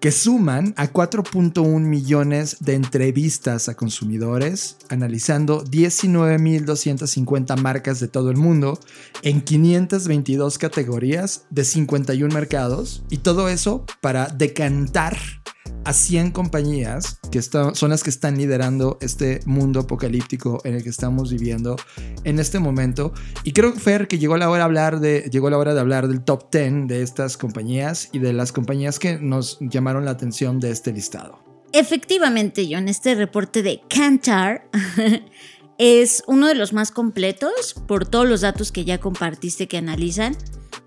que suman a 4.1 millones de entrevistas a consumidores, analizando 19.250 marcas de todo el mundo en 522 categorías de 51 mercados, y todo eso para decantar a 100 compañías que son las que están liderando este mundo apocalíptico en el que estamos viviendo en este momento. Y creo, Fer, que llegó la hora de hablar de, llegó la hora de hablar del top 10 de estas compañías y de las compañías que nos llamaron la atención de este listado. Efectivamente, John, este reporte de Kantar <laughs> es uno de los más completos por todos los datos que ya compartiste que analizan.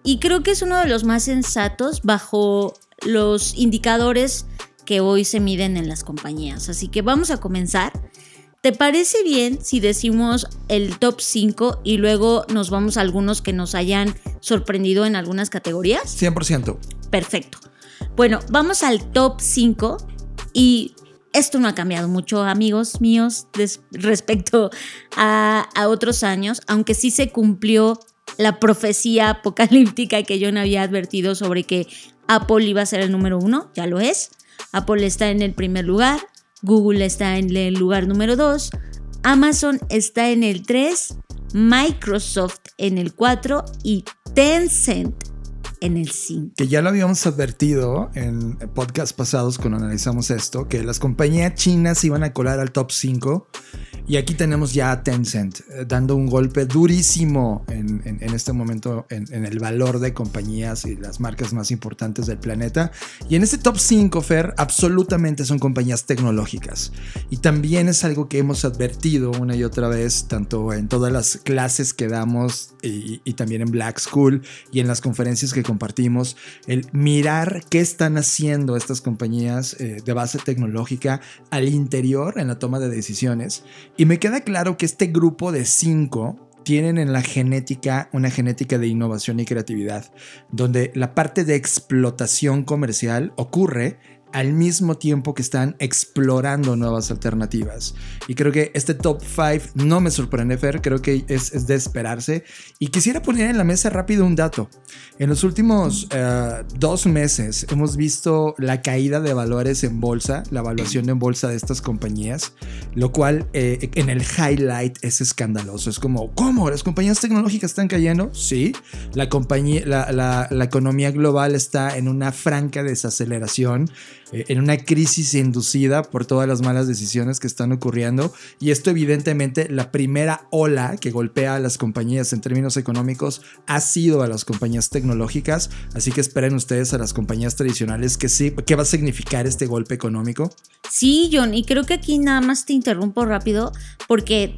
Y creo que es uno de los más sensatos bajo los indicadores que hoy se miden en las compañías. Así que vamos a comenzar. ¿Te parece bien si decimos el top 5 y luego nos vamos a algunos que nos hayan sorprendido en algunas categorías? 100%. Perfecto. Bueno, vamos al top 5 y esto no ha cambiado mucho, amigos míos, respecto a, a, otros años, aunque sí se cumplió la profecía apocalíptica que yo no había advertido sobre que Apple iba a ser el número uno, ya lo es. Apple está en el primer lugar, Google está en el lugar número 2, Amazon está en el 3, Microsoft en el 4 y Tencent en el 5. Que ya lo habíamos advertido en podcasts pasados cuando analizamos esto, que las compañías chinas iban a colar al top 5 y aquí tenemos ya a Tencent eh, dando un golpe durísimo en, este momento en, el valor de compañías y las marcas más importantes del planeta. Y en este top 5, Fer, absolutamente son compañías tecnológicas. Y también es algo que hemos advertido una y otra vez, tanto en todas las clases que damos y, y también en Black School y en las conferencias que compartimos, el mirar qué están haciendo estas compañías eh, de base tecnológica al interior en la toma de decisiones. Y me queda claro que este grupo de cinco tienen en la genética una genética de innovación y creatividad, donde la parte de explotación comercial ocurre al mismo tiempo que están explorando nuevas alternativas. Y creo que este top 5 no me sorprende, Fer, creo que es, de esperarse. Y quisiera poner en la mesa rápido un dato. En los últimos eh, dos meses hemos visto la caída de valores en bolsa, la evaluación en bolsa de estas compañías, lo cual eh, en el highlight es escandaloso. Es como, ¿cómo? ¿Las compañías tecnológicas están cayendo? Sí. La, compañía, la, la economía global está en una franca desaceleración. Eh, en una crisis inducida por todas las malas decisiones que están ocurriendo. Y esto evidentemente la primera ola que golpea a las compañías en términos económicos ha sido a las compañías tecnológicas. Así que esperen ustedes a las compañías tradicionales que sí, ¿qué va a significar este golpe económico? Sí, John, y creo que aquí nada más te interrumpo rápido porque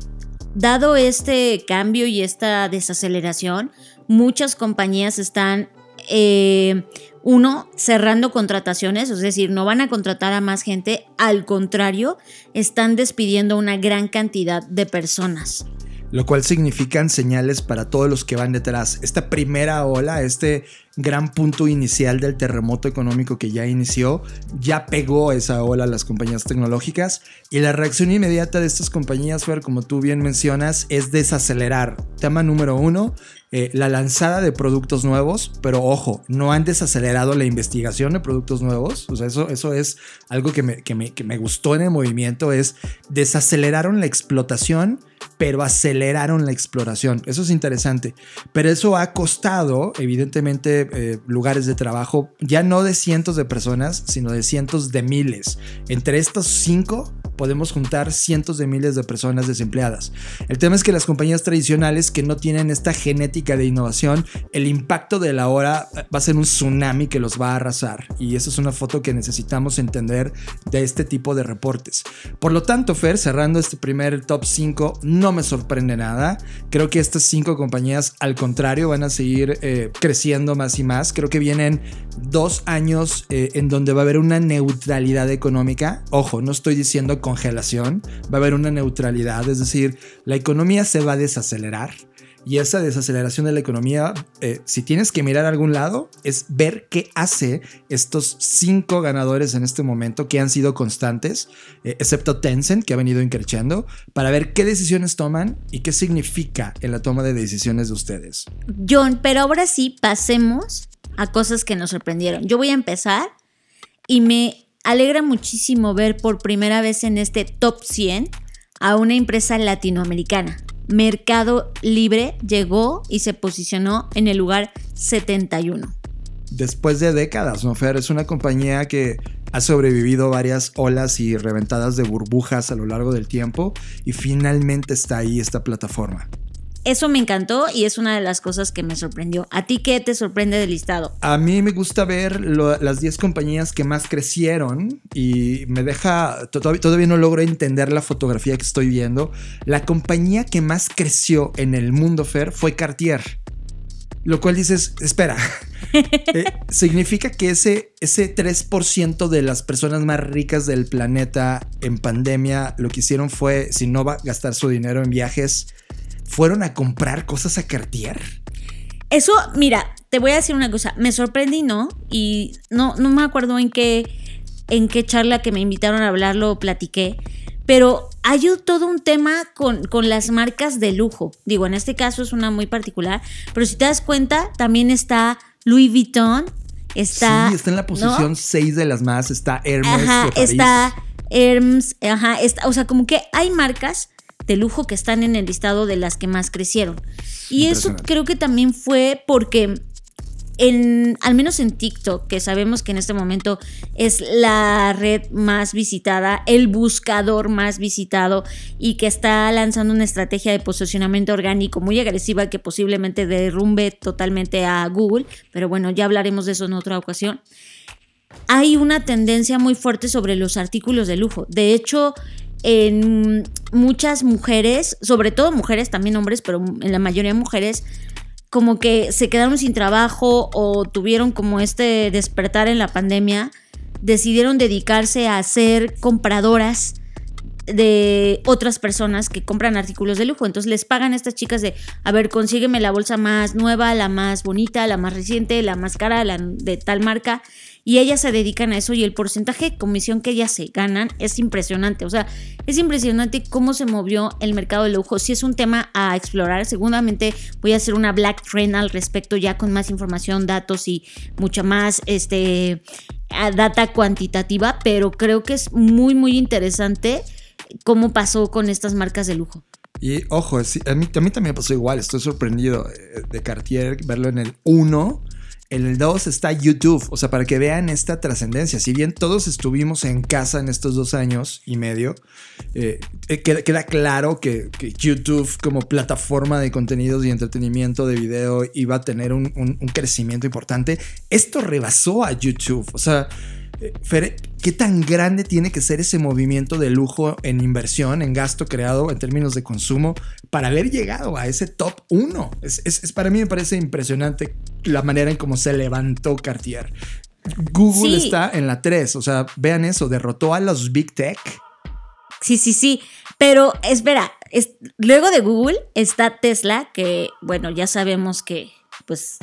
dado este cambio y esta desaceleración, muchas compañías están eh, uno, cerrando contrataciones, es decir, no van a contratar a más gente, al contrario, están despidiendo una gran cantidad de personas. Lo cual significan señales para todos los que van detrás. Esta primera ola, este gran punto inicial del terremoto económico que ya inició, ya pegó esa ola a las compañías tecnológicas y la reacción inmediata de estas compañías, Fer, como tú bien mencionas, es desacelerar. Tema número uno, eh, la lanzada de productos nuevos, pero ojo, no han desacelerado la investigación de productos nuevos. O sea, eso, eso es algo que me, que me gustó en el movimiento, es desaceleraron la explotación pero aceleraron la exploración. Eso es interesante. Pero eso ha costado, evidentemente, eh, lugares de trabajo, ya no de cientos de personas, sino de cientos de miles. Entre estos cinco podemos juntar cientos de miles de personas desempleadas. El tema es que las compañías tradicionales que no tienen esta genética de innovación, el impacto de la hora va a ser un tsunami que los va a arrasar. Y esa es una foto que necesitamos entender de este tipo de reportes. Por lo tanto, Fer, cerrando este primer top 5, no me sorprende nada. Creo que estas cinco compañías, al contrario, van a seguir eh, creciendo más y más. Creo que vienen dos años eh, en donde va a haber una neutralidad económica. Ojo, no estoy diciendo congelación, va a haber una neutralidad, es decir, la economía se va a desacelerar y esa desaceleración de la economía, eh, si tienes que mirar a algún lado, es ver qué hace estos cinco ganadores en este momento que han sido constantes, eh, excepto Tencent, que ha venido increciendo, para ver qué decisiones toman y qué significa en la toma de decisiones de ustedes. John, pero ahora sí pasemos a cosas que nos sorprendieron. Yo voy a empezar y me alegra muchísimo ver por primera vez en este top 100 a una empresa latinoamericana. Mercado Libre llegó y se posicionó en el lugar 71. Después de décadas, ¿no, Fer? Es una compañía que ha sobrevivido varias olas y reventadas de burbujas a lo largo del tiempo y finalmente está ahí esta plataforma. Eso me encantó y es una de las cosas que me sorprendió. ¿A ti qué te sorprende del listado? A mí me gusta ver las 10 compañías que más crecieron y me deja, todavía, todavía no logro entender la fotografía que estoy viendo. La compañía que más creció en el mundo, Fer, fue Cartier. Lo cual dices, espera, <laughs> eh, significa que ese, ese 3% de las personas más ricas del planeta en pandemia lo que hicieron fue, si no va a gastar su dinero en viajes, fueron a comprar cosas a Cartier. Eso, mira, te voy a decir una cosa, me sorprendí, ¿no? Y no, no me acuerdo en qué, en qué charla que me invitaron a hablarlo platiqué, pero hay todo un tema con, con, las marcas de lujo. Digo, en este caso es una muy particular, pero si te das cuenta, también está Louis Vuitton, está... Sí, está en la posición 6 de las más, está Hermes. Ajá, está Hermes, ajá, está, o sea, como que hay marcas de lujo que están en el listado de las que más crecieron. Y eso creo que también fue porque en, al menos en TikTok, que sabemos que en este momento es la red más visitada, el buscador más visitado y que está lanzando una estrategia de posicionamiento orgánico muy agresiva que posiblemente derrumbe totalmente a Google, pero bueno, ya hablaremos de eso en otra ocasión. Hay una tendencia muy fuerte sobre los artículos de lujo. De hecho, en muchas mujeres, sobre todo mujeres, también hombres, pero en la mayoría mujeres, como que se quedaron sin trabajo o tuvieron como este despertar en la pandemia, decidieron dedicarse a ser compradoras de otras personas que compran artículos de lujo. Entonces les pagan a estas chicas de, a ver, consígueme la bolsa más nueva, la más bonita, la más reciente, la más cara, la de tal marca y ellas se dedican a eso y el porcentaje de comisión que ellas se ganan es impresionante. O sea, es impresionante cómo se movió el mercado de lujo. Si es un tema a explorar, seguramente voy a hacer una Black Trend al respecto ya con más información, datos y mucha más este, data cuantitativa, pero creo que es muy, muy interesante cómo pasó con estas marcas de lujo. Y ojo, a mí, a mí también pasó igual, estoy sorprendido eh, de Cartier verlo en el 1 en el 2 está YouTube, o sea, para que vean esta trascendencia. Si bien todos estuvimos en casa en estos dos años y medio, eh, eh, queda, claro que, YouTube como plataforma de contenidos y entretenimiento de video iba a tener un crecimiento importante. Esto rebasó a YouTube, o sea... Fer, ¿qué tan grande tiene que ser ese movimiento de lujo en inversión, en gasto creado en términos de consumo para haber llegado a ese top 1? Es, para mí me parece impresionante la manera en cómo se levantó Cartier. Google está en la 3, o sea, vean eso, derrotó a los Big Tech. Sí, sí, sí, pero espera, luego de Google está Tesla, que bueno, ya sabemos que pues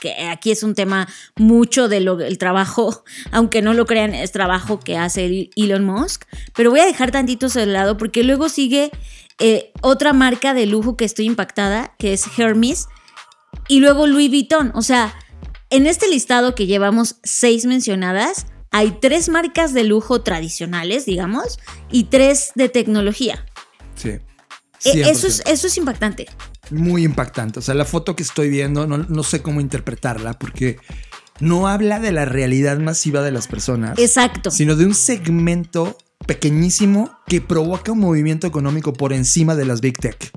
que aquí es un tema mucho del trabajo, <laughs> aunque no lo crean, es trabajo que hace Elon Musk. Pero voy a dejar tantitos de lado porque luego sigue eh, otra marca de lujo que estoy impactada, que es Hermes, y luego Louis Vuitton. O sea, en este listado que llevamos seis mencionadas, hay tres marcas de lujo tradicionales, digamos, y tres de tecnología. Sí. E, eso es, eso es impactante. Muy impactante. O sea, la foto que estoy viendo, no, no sé cómo interpretarla, porque no habla de la realidad masiva de las personas. Exacto. Sino de un segmento pequeñísimo que provoca un movimiento económico por encima de las big tech.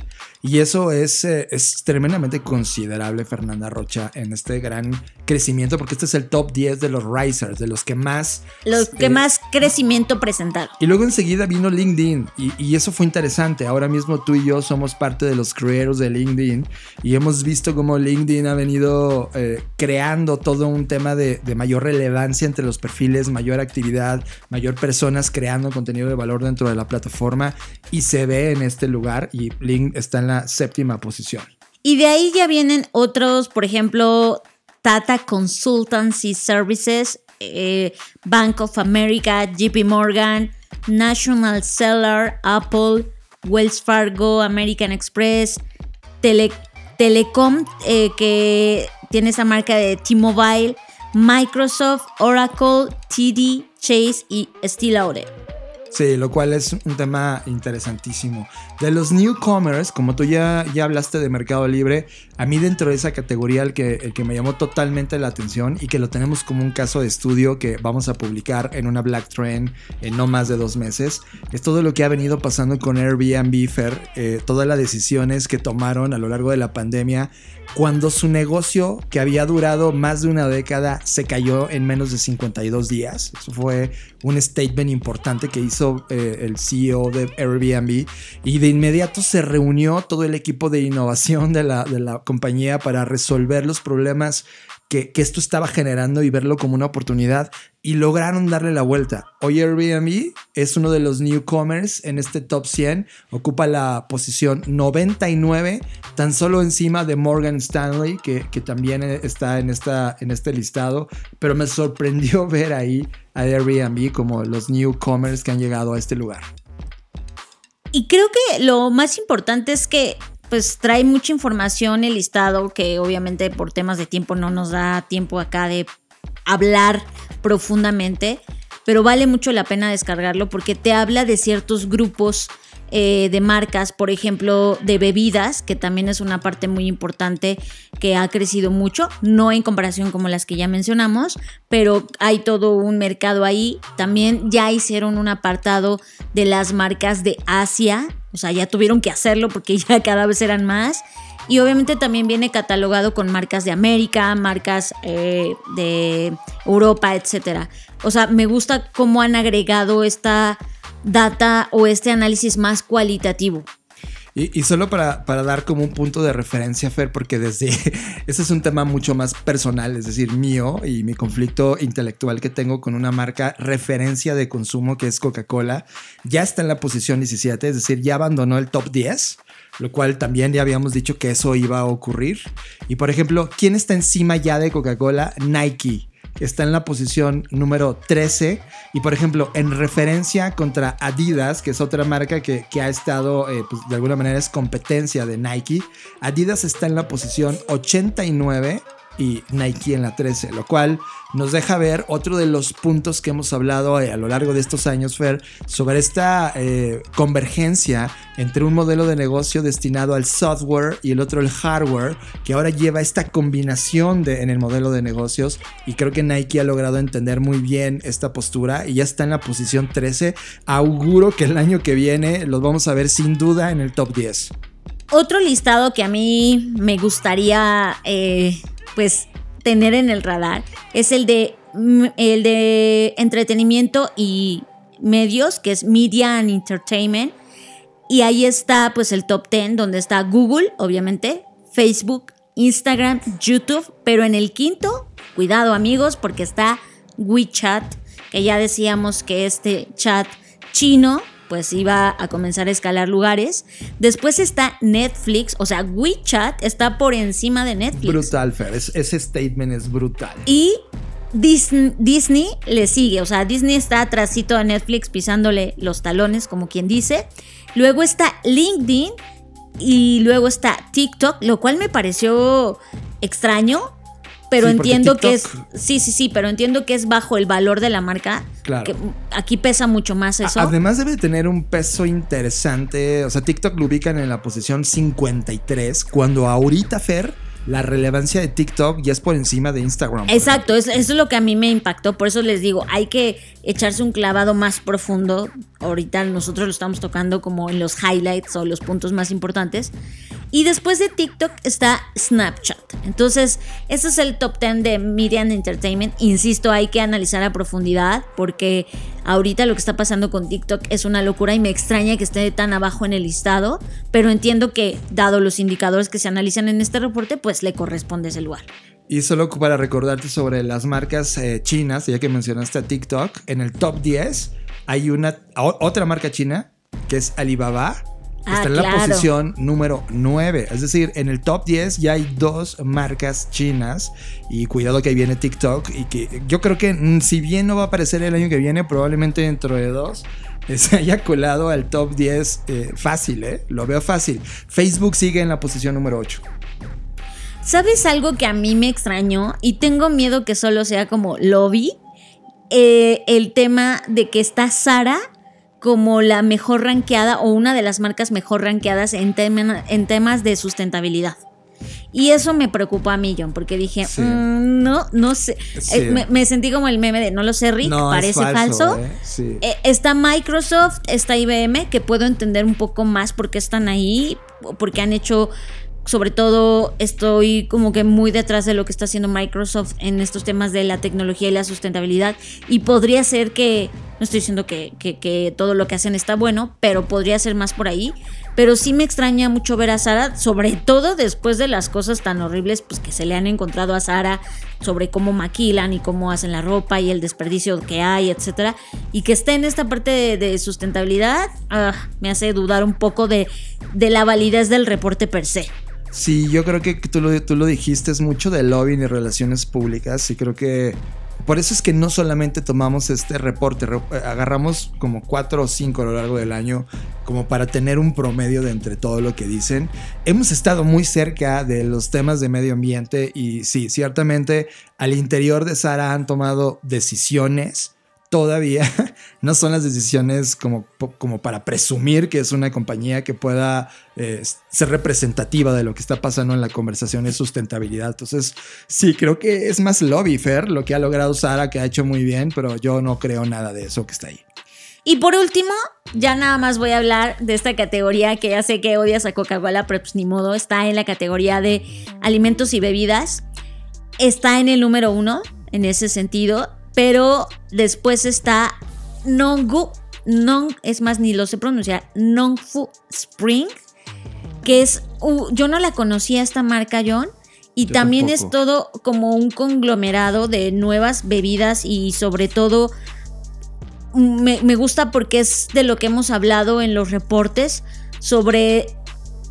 Y eso es, eh, es tremendamente considerable, Fernanda Rocha, en este gran crecimiento, porque este es el top 10 de los risers, de los que más... Los que eh, más crecimiento presentaron. Y luego enseguida vino LinkedIn, y, eso fue interesante. Ahora mismo tú y yo somos parte de los creeros de LinkedIn, y hemos visto cómo LinkedIn ha venido eh, creando todo un tema de, de mayor relevancia entre los perfiles, mayor actividad, mayor personas creando contenido de valor dentro de la plataforma, y se ve en este lugar, y LinkedIn está en la séptima posición. Y de ahí ya vienen otros, por ejemplo, Tata Consultancy Services, eh, Bank of America, JP Morgan, National Seller, Apple, Wells Fargo, American Express, Telecom, eh, que tiene esa marca de T-Mobile, Microsoft, Oracle, TD, Chase y Steel Sí, lo cual es un tema interesantísimo. De los newcomers, como tú ya, ya hablaste de Mercado Libre, a mí dentro de esa categoría el que, el que me llamó totalmente la atención y que lo tenemos como un caso de estudio que vamos a publicar en una Black Trend en no más de dos meses, es todo lo que ha venido pasando con Airbnb, Fer, eh, todas las decisiones que tomaron a lo largo de la pandemia cuando su negocio, que había durado más de una década, se cayó en menos de 52 días. Eso fue un statement importante que hizo eh, el CEO de Airbnb y de inmediato se reunió todo el equipo de innovación de la, de la compañía para resolver los problemas que, esto estaba generando y verlo como una oportunidad y lograron darle la vuelta. Hoy Airbnb es uno de los newcomers en este top 100, ocupa la posición 99, tan solo encima de Morgan Stanley, que, que también está en, esta, en este listado, pero me sorprendió <laughs> ver ahí a Airbnb como los newcomers que han llegado a este lugar. Y creo que lo más importante es que pues trae mucha información el listado que obviamente por temas de tiempo no nos da tiempo acá de hablar profundamente, pero vale mucho la pena descargarlo porque te habla de ciertos grupos eh, de marcas, por ejemplo, de bebidas, que también es una parte muy importante que ha crecido mucho, no en comparación como las que ya mencionamos, pero hay todo un mercado ahí. También ya hicieron un apartado de las marcas de Asia, o sea, ya tuvieron que hacerlo porque <laughs> ya cada vez eran más. Y obviamente también viene catalogado con marcas de América, marcas eh, de Europa, etc. O sea, me gusta cómo han agregado esta data o este análisis más cualitativo. Y, solo para, para, dar como un punto de referencia, Fer, porque desde <laughs> ese es un tema mucho más personal, es decir, mío y mi conflicto intelectual que tengo con una marca referencia de consumo que es Coca-Cola, ya está en la posición 17, es decir, ya abandonó el top 10 lo cual también ya habíamos dicho que eso iba a ocurrir. Y por ejemplo, ¿quién está encima ya de Coca-Cola? Nike está en la posición número 13 y por ejemplo en referencia contra Adidas, que es otra marca que, ha estado, eh, pues, de alguna manera es competencia de Nike, Adidas está en la posición 89 y Nike en la 13, lo cual nos deja ver otro de los puntos que hemos hablado eh, a lo largo de estos años, Fer, sobre esta eh, convergencia entre un modelo de negocio destinado al software y el otro el hardware, que ahora lleva esta combinación de, en el modelo de negocios y creo que Nike ha logrado entender muy bien esta postura y ya está en la posición 13. Auguro que el año que viene los vamos a ver sin duda en el top 10. Otro listado que a mí me gustaría eh, pues tener en el radar es el de, mm, el de entretenimiento y medios, que es Media and Entertainment. Y ahí está pues el top 10, donde está Google, obviamente, Facebook, Instagram, YouTube, pero en el quinto, cuidado amigos, porque está WeChat, que ya decíamos que este chat chino pues iba a comenzar a escalar lugares. Después está Netflix, o sea, WeChat está por encima de Netflix. Brutal, Fer. ese statement es brutal. Y Disney, Disney, le sigue, o sea, Disney está atrásito a Netflix pisándole los talones, como quien dice. Luego está LinkedIn y luego está TikTok, lo cual me pareció extraño, pero entiendo que es sí, sí, sí, pero entiendo que es bajo el valor de la marca. Claro. aquí pesa mucho más eso. Además debe tener un peso interesante, o sea, TikTok lo ubican en la posición 53 cuando ahorita Fer la relevancia de TikTok ya es por encima de Instagram. Exacto, eso es lo que a mí me impactó. Por eso les digo, hay que echarse un clavado más profundo. Ahorita nosotros lo estamos tocando como en los highlights o los puntos más importantes. Y después de TikTok está Snapchat. Entonces, ese es el top 10 de Media and Entertainment. Insisto, hay que analizar a profundidad porque ahorita lo que está pasando con TikTok es una locura y me extraña que esté tan abajo en el listado. Pero entiendo que, dado los indicadores que se analizan en este reporte, pues le corresponde ese lugar. Y solo para recordarte sobre las marcas eh, chinas, ya que mencionaste a TikTok, en el top 10 hay una otra marca china que es Alibaba Ah, está en la posición número 9. Es decir, en el top 10 ya hay dos marcas chinas. Y cuidado que ahí viene TikTok. Y que yo creo que mm, si bien no va a aparecer el año que viene, probablemente dentro de dos <laughs> se haya colado al top 10 eh, fácil, ¿eh? Lo veo fácil. Facebook sigue en la posición número 8. ¿Sabes algo que a mí me extrañó? Y tengo miedo que solo sea como lobby. Eh, el tema de que está Sara como la mejor ranqueada o una de las marcas mejor ranqueadas en, en temas de sustentabilidad. Y eso me preocupó a mí, John, porque dije, mm, no, no sé. Eh, me, sentí como el meme de no lo sé, Rick, parece falso. ¿eh? Eh, está Microsoft, está IBM, que puedo entender un poco más por qué están ahí, porque han hecho sobre todo estoy como que muy detrás de lo que está haciendo Microsoft en estos temas de la tecnología y la sustentabilidad. Y podría ser que, no estoy diciendo que, todo lo que hacen está bueno, pero podría ser más por ahí. Pero sí me extraña mucho ver a Sara, sobre todo después de las cosas tan horribles pues, que se le han encontrado a Sara sobre cómo maquilan y cómo hacen la ropa y el desperdicio que hay, etcétera. Y que esté en esta parte de, sustentabilidad, ah, me hace dudar un poco de, de la validez del reporte per se. Sí, yo creo que tú lo, tú lo dijiste, es mucho de lobbying y relaciones públicas y creo que por eso es que no solamente tomamos este reporte, eh, agarramos como cuatro o cinco a lo largo del año como para tener un promedio de entre todo lo que dicen. Hemos estado muy cerca de los temas de medio ambiente y sí, ciertamente al interior de Sara han tomado decisiones todavía <laughs> no son las decisiones como, como para presumir que es una compañía que pueda eh, ser representativa de lo que está pasando en la conversación de sustentabilidad. Entonces, sí, creo que es más lobby, Fer, lo que ha logrado Sara, que ha hecho muy bien, pero yo no creo nada de eso que está ahí. Y por último, ya nada más voy a hablar de esta categoría que ya sé que odias a Coca-Cola, pero pues ni modo, está en la categoría de alimentos y bebidas. Está en el número uno en ese sentido pero después está Nonggu, Nong, es más, ni lo sé pronunciar, Nongfu Spring, que es, yo no la conocía esta marca, John, y también es todo como un conglomerado de nuevas bebidas y sobre todo me, me, gusta porque es de lo que hemos hablado en los reportes sobre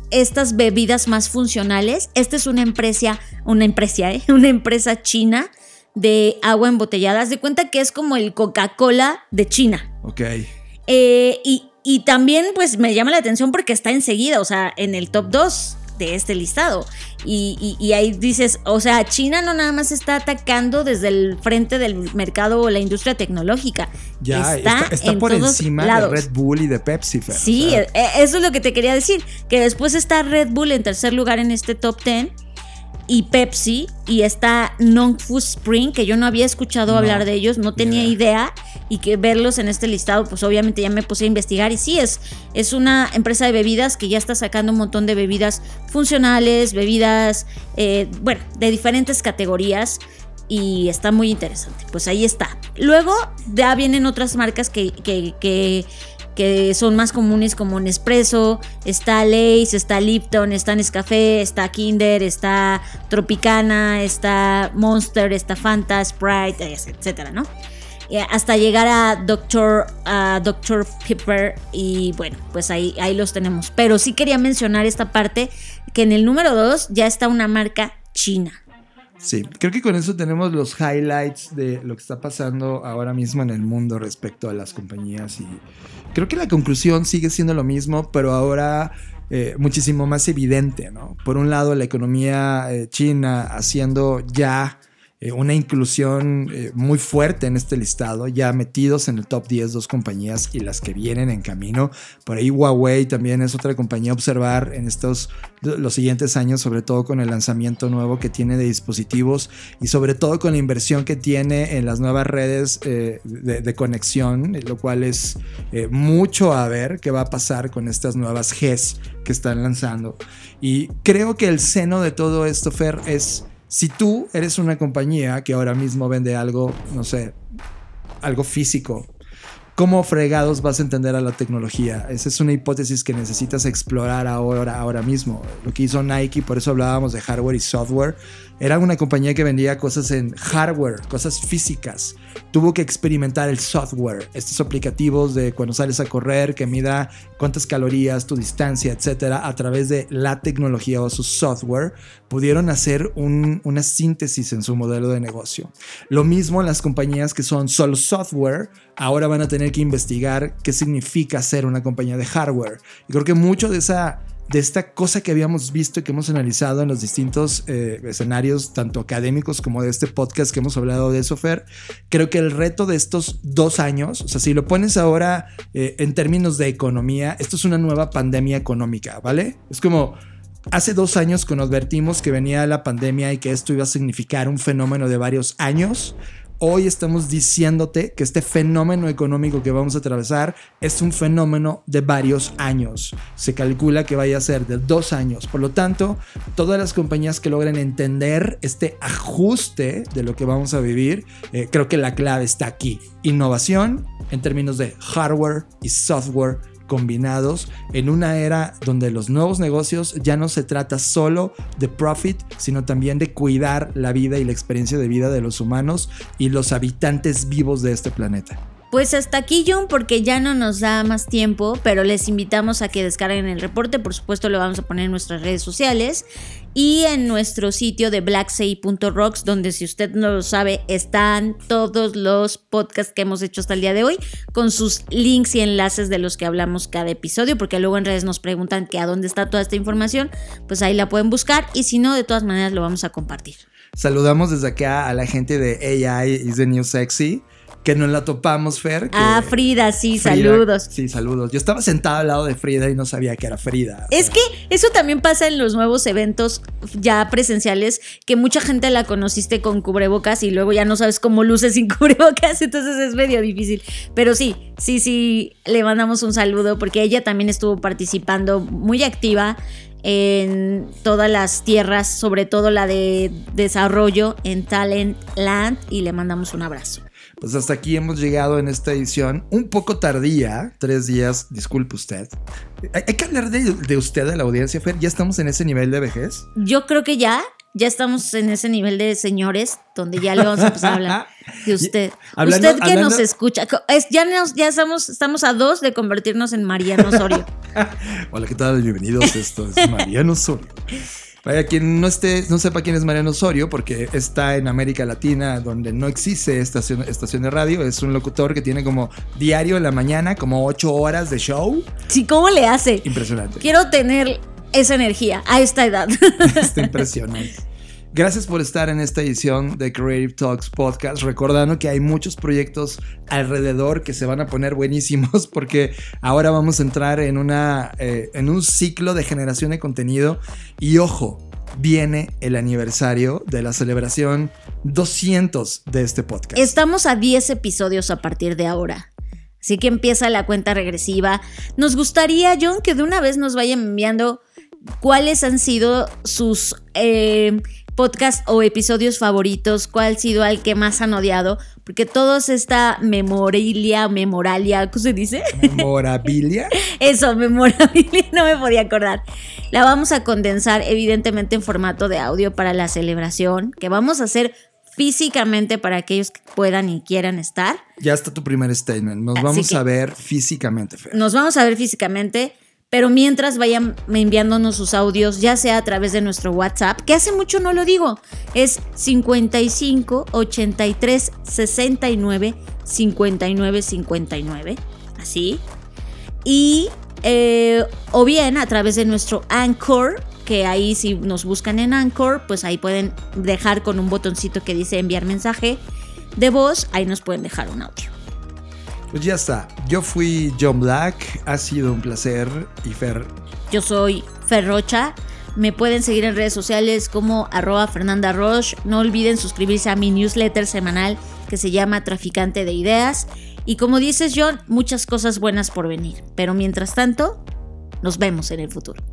estas bebidas más funcionales. Esta es una empresa, una empresa, ¿eh? <laughs> una empresa china de agua embotellada. de cuenta que es como el Coca-Cola de China. Ok. Eh, y, también, pues me llama la atención porque está enseguida, o sea, en el top 2 de este listado. Y, ahí dices, o sea, China no nada más está atacando desde el frente del mercado o la industria tecnológica. Ya, está, por encima de Red Bull y de Pepsi. sí, e, eso es lo que te quería decir. Que después está Red Bull en tercer lugar en este top 10 y Pepsi y está Nongfu Spring, que yo no había escuchado hablar de ellos, no tenía idea y que verlos en este listado, pues obviamente ya me puse a investigar y sí, es, es una empresa de bebidas que ya está sacando un montón de bebidas funcionales, bebidas, eh, bueno, de diferentes categorías y está muy interesante. Pues ahí está. Luego ya vienen otras marcas que, que, que que son más comunes como Nespresso, está Lace, está Lipton, está Nescafé, está Kinder, está Tropicana, está Monster, está Fanta, Sprite, etcétera, ¿no? eh, hasta llegar a Doctor, a Dr. Pepper y bueno, pues ahí, ahí los tenemos. Pero sí quería mencionar esta parte que en el número 2 ya está una marca china. Sí, creo que con eso tenemos los highlights de lo que está pasando ahora mismo en el mundo respecto a las compañías y creo que la conclusión sigue siendo lo mismo, pero ahora eh, muchísimo más evidente, ¿no? Por un lado, la economía eh, china haciendo ya eh, una inclusión eh, muy fuerte en este listado, ya metidos en el top 10 dos compañías y las que vienen en camino. Por ahí Huawei también es otra compañía a observar en estos los siguientes años, sobre todo con el lanzamiento nuevo que tiene de dispositivos y sobre todo con la inversión que tiene en las nuevas redes eh, de, de, conexión, lo cual es mucho a ver qué va a pasar con estas nuevas Gs que están lanzando. Y creo que el seno de todo esto, Fer, es si tú eres una compañía que ahora mismo vende algo, no sé, algo físico, ¿cómo fregados vas a entender a la tecnología? Esa es una hipótesis que necesitas explorar ahora, ahora mismo. Lo que hizo Nike, por eso hablábamos de hardware y software, era una compañía que vendía cosas en hardware, cosas físicas. Tuvo que experimentar el software, estos aplicativos de cuando sales a correr, que mida cuántas calorías, tu distancia, etcétera, a través de la tecnología o su software, pudieron hacer un, una síntesis en su modelo de negocio. Lo mismo las compañías que son solo software, ahora van a tener que investigar qué significa ser una compañía de hardware. Y creo que mucho de esa de esta cosa que habíamos visto y que hemos analizado en los distintos eh, escenarios, tanto académicos como de este podcast que hemos hablado de eso, Fer, creo que el reto de estos dos años, o sea, si lo pones ahora eh, en términos de economía, esto es una nueva pandemia económica, ¿vale? Es como... Hace dos años que nos advertimos que venía la pandemia y que esto iba a significar un fenómeno de varios años, hoy estamos diciéndote que este fenómeno económico que vamos a atravesar es un fenómeno de varios años. Se calcula que vaya a ser de dos años. Por lo tanto, todas las compañías que logren entender este ajuste de lo que vamos a vivir, eh, creo que la clave está aquí. Innovación en términos de hardware y software combinados en una era donde los nuevos negocios ya no se trata solo de profit, sino también de cuidar la vida y la experiencia de vida de los humanos y los habitantes vivos de este planeta. Pues hasta aquí, John, porque ya no nos da más tiempo, pero les invitamos a que descarguen el reporte. Por supuesto, lo vamos a poner en nuestras redes sociales y en nuestro sitio de blacksea.rocks, donde si usted no lo sabe, están todos los podcasts que hemos hecho hasta el día de hoy, con sus links y enlaces de los que hablamos cada episodio, porque luego en redes nos preguntan que a dónde está toda esta información, pues ahí la pueden buscar y si no, de todas maneras lo vamos a compartir. Saludamos desde acá a la gente de AI is the New Sexy que nos la topamos, Fer. ah, Frida, sí, saludos. Sí, saludos. Yo estaba sentada al lado de Frida y no sabía que era Frida. Es que eso también pasa en los nuevos eventos ya presenciales, que mucha gente la conociste con cubrebocas y luego ya no sabes cómo luce sin <laughs> cubrebocas, entonces es medio difícil. Pero sí, sí, sí, le mandamos un saludo porque ella también estuvo participando muy activa en todas las tierras, sobre todo la de desarrollo en Talent Land y le mandamos un abrazo. Pues hasta aquí hemos llegado en esta edición, un poco tardía, tres días, disculpe usted. Hay, que hablar de, usted, de la audiencia, Fer, ¿ya estamos en ese nivel de vejez? Yo creo que ya, ya estamos en ese nivel de señores, donde ya le vamos a empezar a hablar <laughs> de usted. usted que nos escucha, es, ya, ya estamos, estamos a dos de convertirnos en Mariano Osorio. <laughs> Hola, ¿qué tal? Bienvenidos, esto es <laughs> Mariano Osorio. Para quien no esté, no sepa quién es Mariano Osorio, porque está en América Latina, donde no existe estación, estación de radio, es un locutor que tiene como diario en la mañana, como ocho horas de show. Sí, ¿cómo le hace? Impresionante. Quiero tener esa energía a esta edad. <laughs> Está impresionante. Gracias por estar en esta edición de Creative Talks Podcast, recordando que hay muchos proyectos alrededor que se van a poner buenísimos <laughs> porque ahora vamos a entrar en, una, eh, en un ciclo de generación de contenido y ojo, viene el aniversario de la celebración 200 de este podcast. Estamos a 10 episodios a partir de ahora. Así que empieza la cuenta regresiva. Nos gustaría, John, que de una vez nos vayan enviando cuáles han sido sus eh, podcast o episodios favoritos, cuál ha sido el que más han odiado, porque todos esta memorilia, memoralia, ¿cómo se dice? Memorabilia. <laughs> Eso, memorabilia, no me podía acordar. La vamos a condensar evidentemente en formato de audio para la celebración, que vamos a hacer físicamente para aquellos que puedan y quieran estar. Ya está tu primer statement. Nos Así vamos a ver físicamente, Fer. Nos vamos a ver físicamente, pero mientras vayan enviándonos sus audios, ya sea a través de nuestro WhatsApp, que hace mucho no lo digo, es 55 83 69 59 59, así. Y, eh, o bien a través de nuestro Anchor, que ahí si nos buscan en Anchor, pues ahí pueden dejar con un botoncito que dice enviar mensaje de voz, ahí nos pueden dejar un audio. Pues ya está. Yo fui John Black. Ha sido un placer. Y Fer, Yo soy Ferrocha. Me pueden seguir en redes sociales como arroba Fernanda Roche. No olviden suscribirse a mi newsletter semanal que se llama Traficante de Ideas. Y como dices John, muchas cosas buenas por venir. Pero mientras tanto, nos vemos en el futuro.